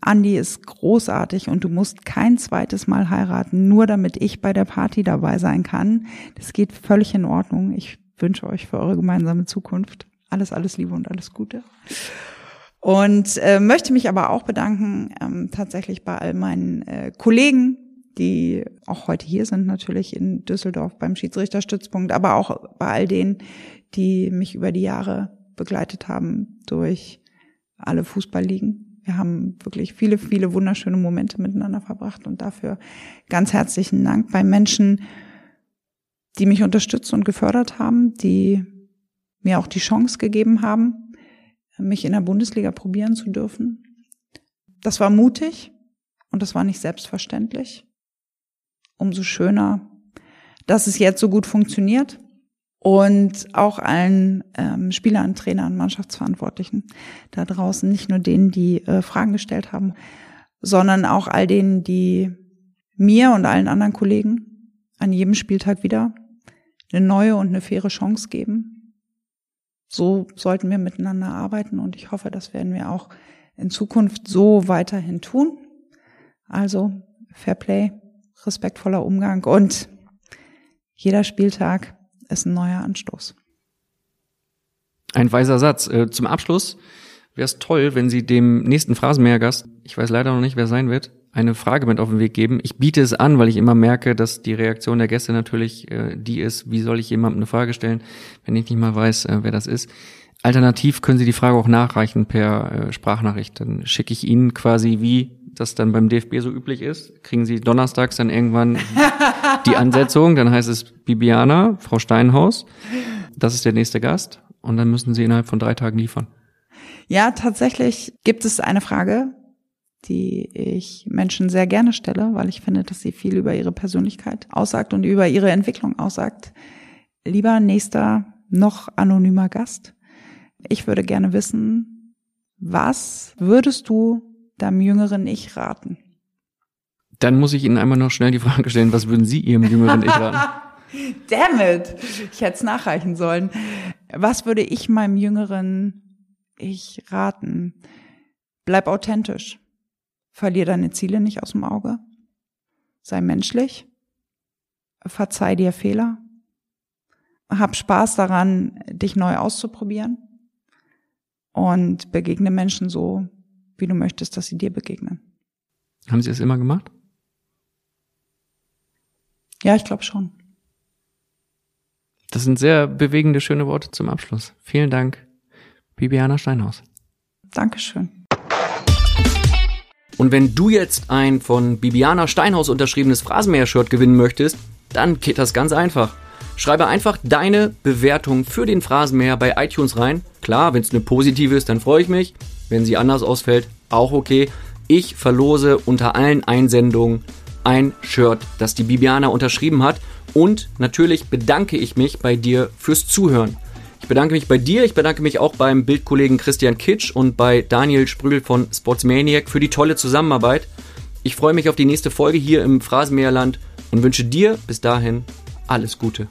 Andi ist großartig und du musst kein zweites Mal heiraten, nur damit ich bei der Party dabei sein kann. Das geht völlig in Ordnung. Ich wünsche euch für eure gemeinsame Zukunft alles, alles Liebe und alles Gute. Und äh, möchte mich aber auch bedanken ähm, tatsächlich bei all meinen äh, Kollegen, die auch heute hier sind, natürlich in Düsseldorf beim Schiedsrichterstützpunkt, aber auch bei all denen, die mich über die Jahre begleitet haben durch alle Fußballligen. Wir haben wirklich viele, viele wunderschöne Momente miteinander verbracht und dafür ganz herzlichen Dank bei Menschen, die mich unterstützt und gefördert haben, die mir auch die Chance gegeben haben, mich in der Bundesliga probieren zu dürfen. Das war mutig und das war nicht selbstverständlich. Umso schöner, dass es jetzt so gut funktioniert und auch allen ähm, Spielern, Trainern, Mannschaftsverantwortlichen da draußen, nicht nur denen, die äh, Fragen gestellt haben, sondern auch all denen, die mir und allen anderen Kollegen an jedem Spieltag wieder eine neue und eine faire Chance geben, so sollten wir miteinander arbeiten und ich hoffe, das werden wir auch in Zukunft so weiterhin tun. Also Fair Play, respektvoller Umgang und jeder Spieltag ist ein neuer Anstoß. Ein weiser Satz. Äh, zum Abschluss wäre es toll, wenn Sie dem nächsten Phrasenmähergast, ich weiß leider noch nicht, wer sein wird, eine Frage mit auf den Weg geben. Ich biete es an, weil ich immer merke, dass die Reaktion der Gäste natürlich äh, die ist, wie soll ich jemandem eine Frage stellen, wenn ich nicht mal weiß, äh, wer das ist. Alternativ können Sie die Frage auch nachreichen per äh, Sprachnachricht. Dann schicke ich Ihnen quasi, wie das dann beim DFB so üblich ist, kriegen Sie donnerstags dann irgendwann die <laughs> Ansetzung. Dann heißt es Bibiana, Frau Steinhaus. Das ist der nächste Gast. Und dann müssen Sie innerhalb von drei Tagen liefern. Ja, tatsächlich gibt es eine Frage, die ich Menschen sehr gerne stelle, weil ich finde, dass sie viel über ihre Persönlichkeit aussagt und über ihre Entwicklung aussagt. Lieber nächster, noch anonymer Gast. Ich würde gerne wissen, Was würdest du deinem jüngeren Ich raten? Dann muss ich Ihnen einmal noch schnell die Frage stellen, was würden Sie Ihrem jüngeren Ich raten? <laughs> Damn it! Ich hätte es nachreichen sollen. Was würde ich meinem jüngeren Ich raten? Bleib authentisch. Verlier deine Ziele nicht aus dem Auge. Sei menschlich. Verzeih dir Fehler. Hab Spaß daran, dich neu auszuprobieren. Und begegne Menschen so, wie du möchtest, dass sie dir begegnen. Haben Sie das immer gemacht? Ja, ich glaube schon. Das sind sehr bewegende, schöne Worte zum Abschluss. Vielen Dank, Bibiana Steinhaus. Dankeschön. Und wenn du jetzt ein von Bibiana Steinhaus unterschriebenes Phrasenmäher-Shirt gewinnen möchtest, dann geht das ganz einfach. Schreibe einfach deine Bewertung für den Phrasenmäher bei iTunes rein. Klar, wenn es eine positive ist, dann freue ich mich. Wenn sie anders ausfällt, auch okay. Ich verlose unter allen Einsendungen ein Shirt, das die Bibiana unterschrieben hat. Und natürlich bedanke ich mich bei dir fürs Zuhören. Ich bedanke mich bei dir, ich bedanke mich auch beim Bildkollegen Christian Kitsch und bei Daniel Sprügel von Sportsmaniac für die tolle Zusammenarbeit. Ich freue mich auf die nächste Folge hier im Phrasenmäherland und wünsche dir bis dahin alles Gute.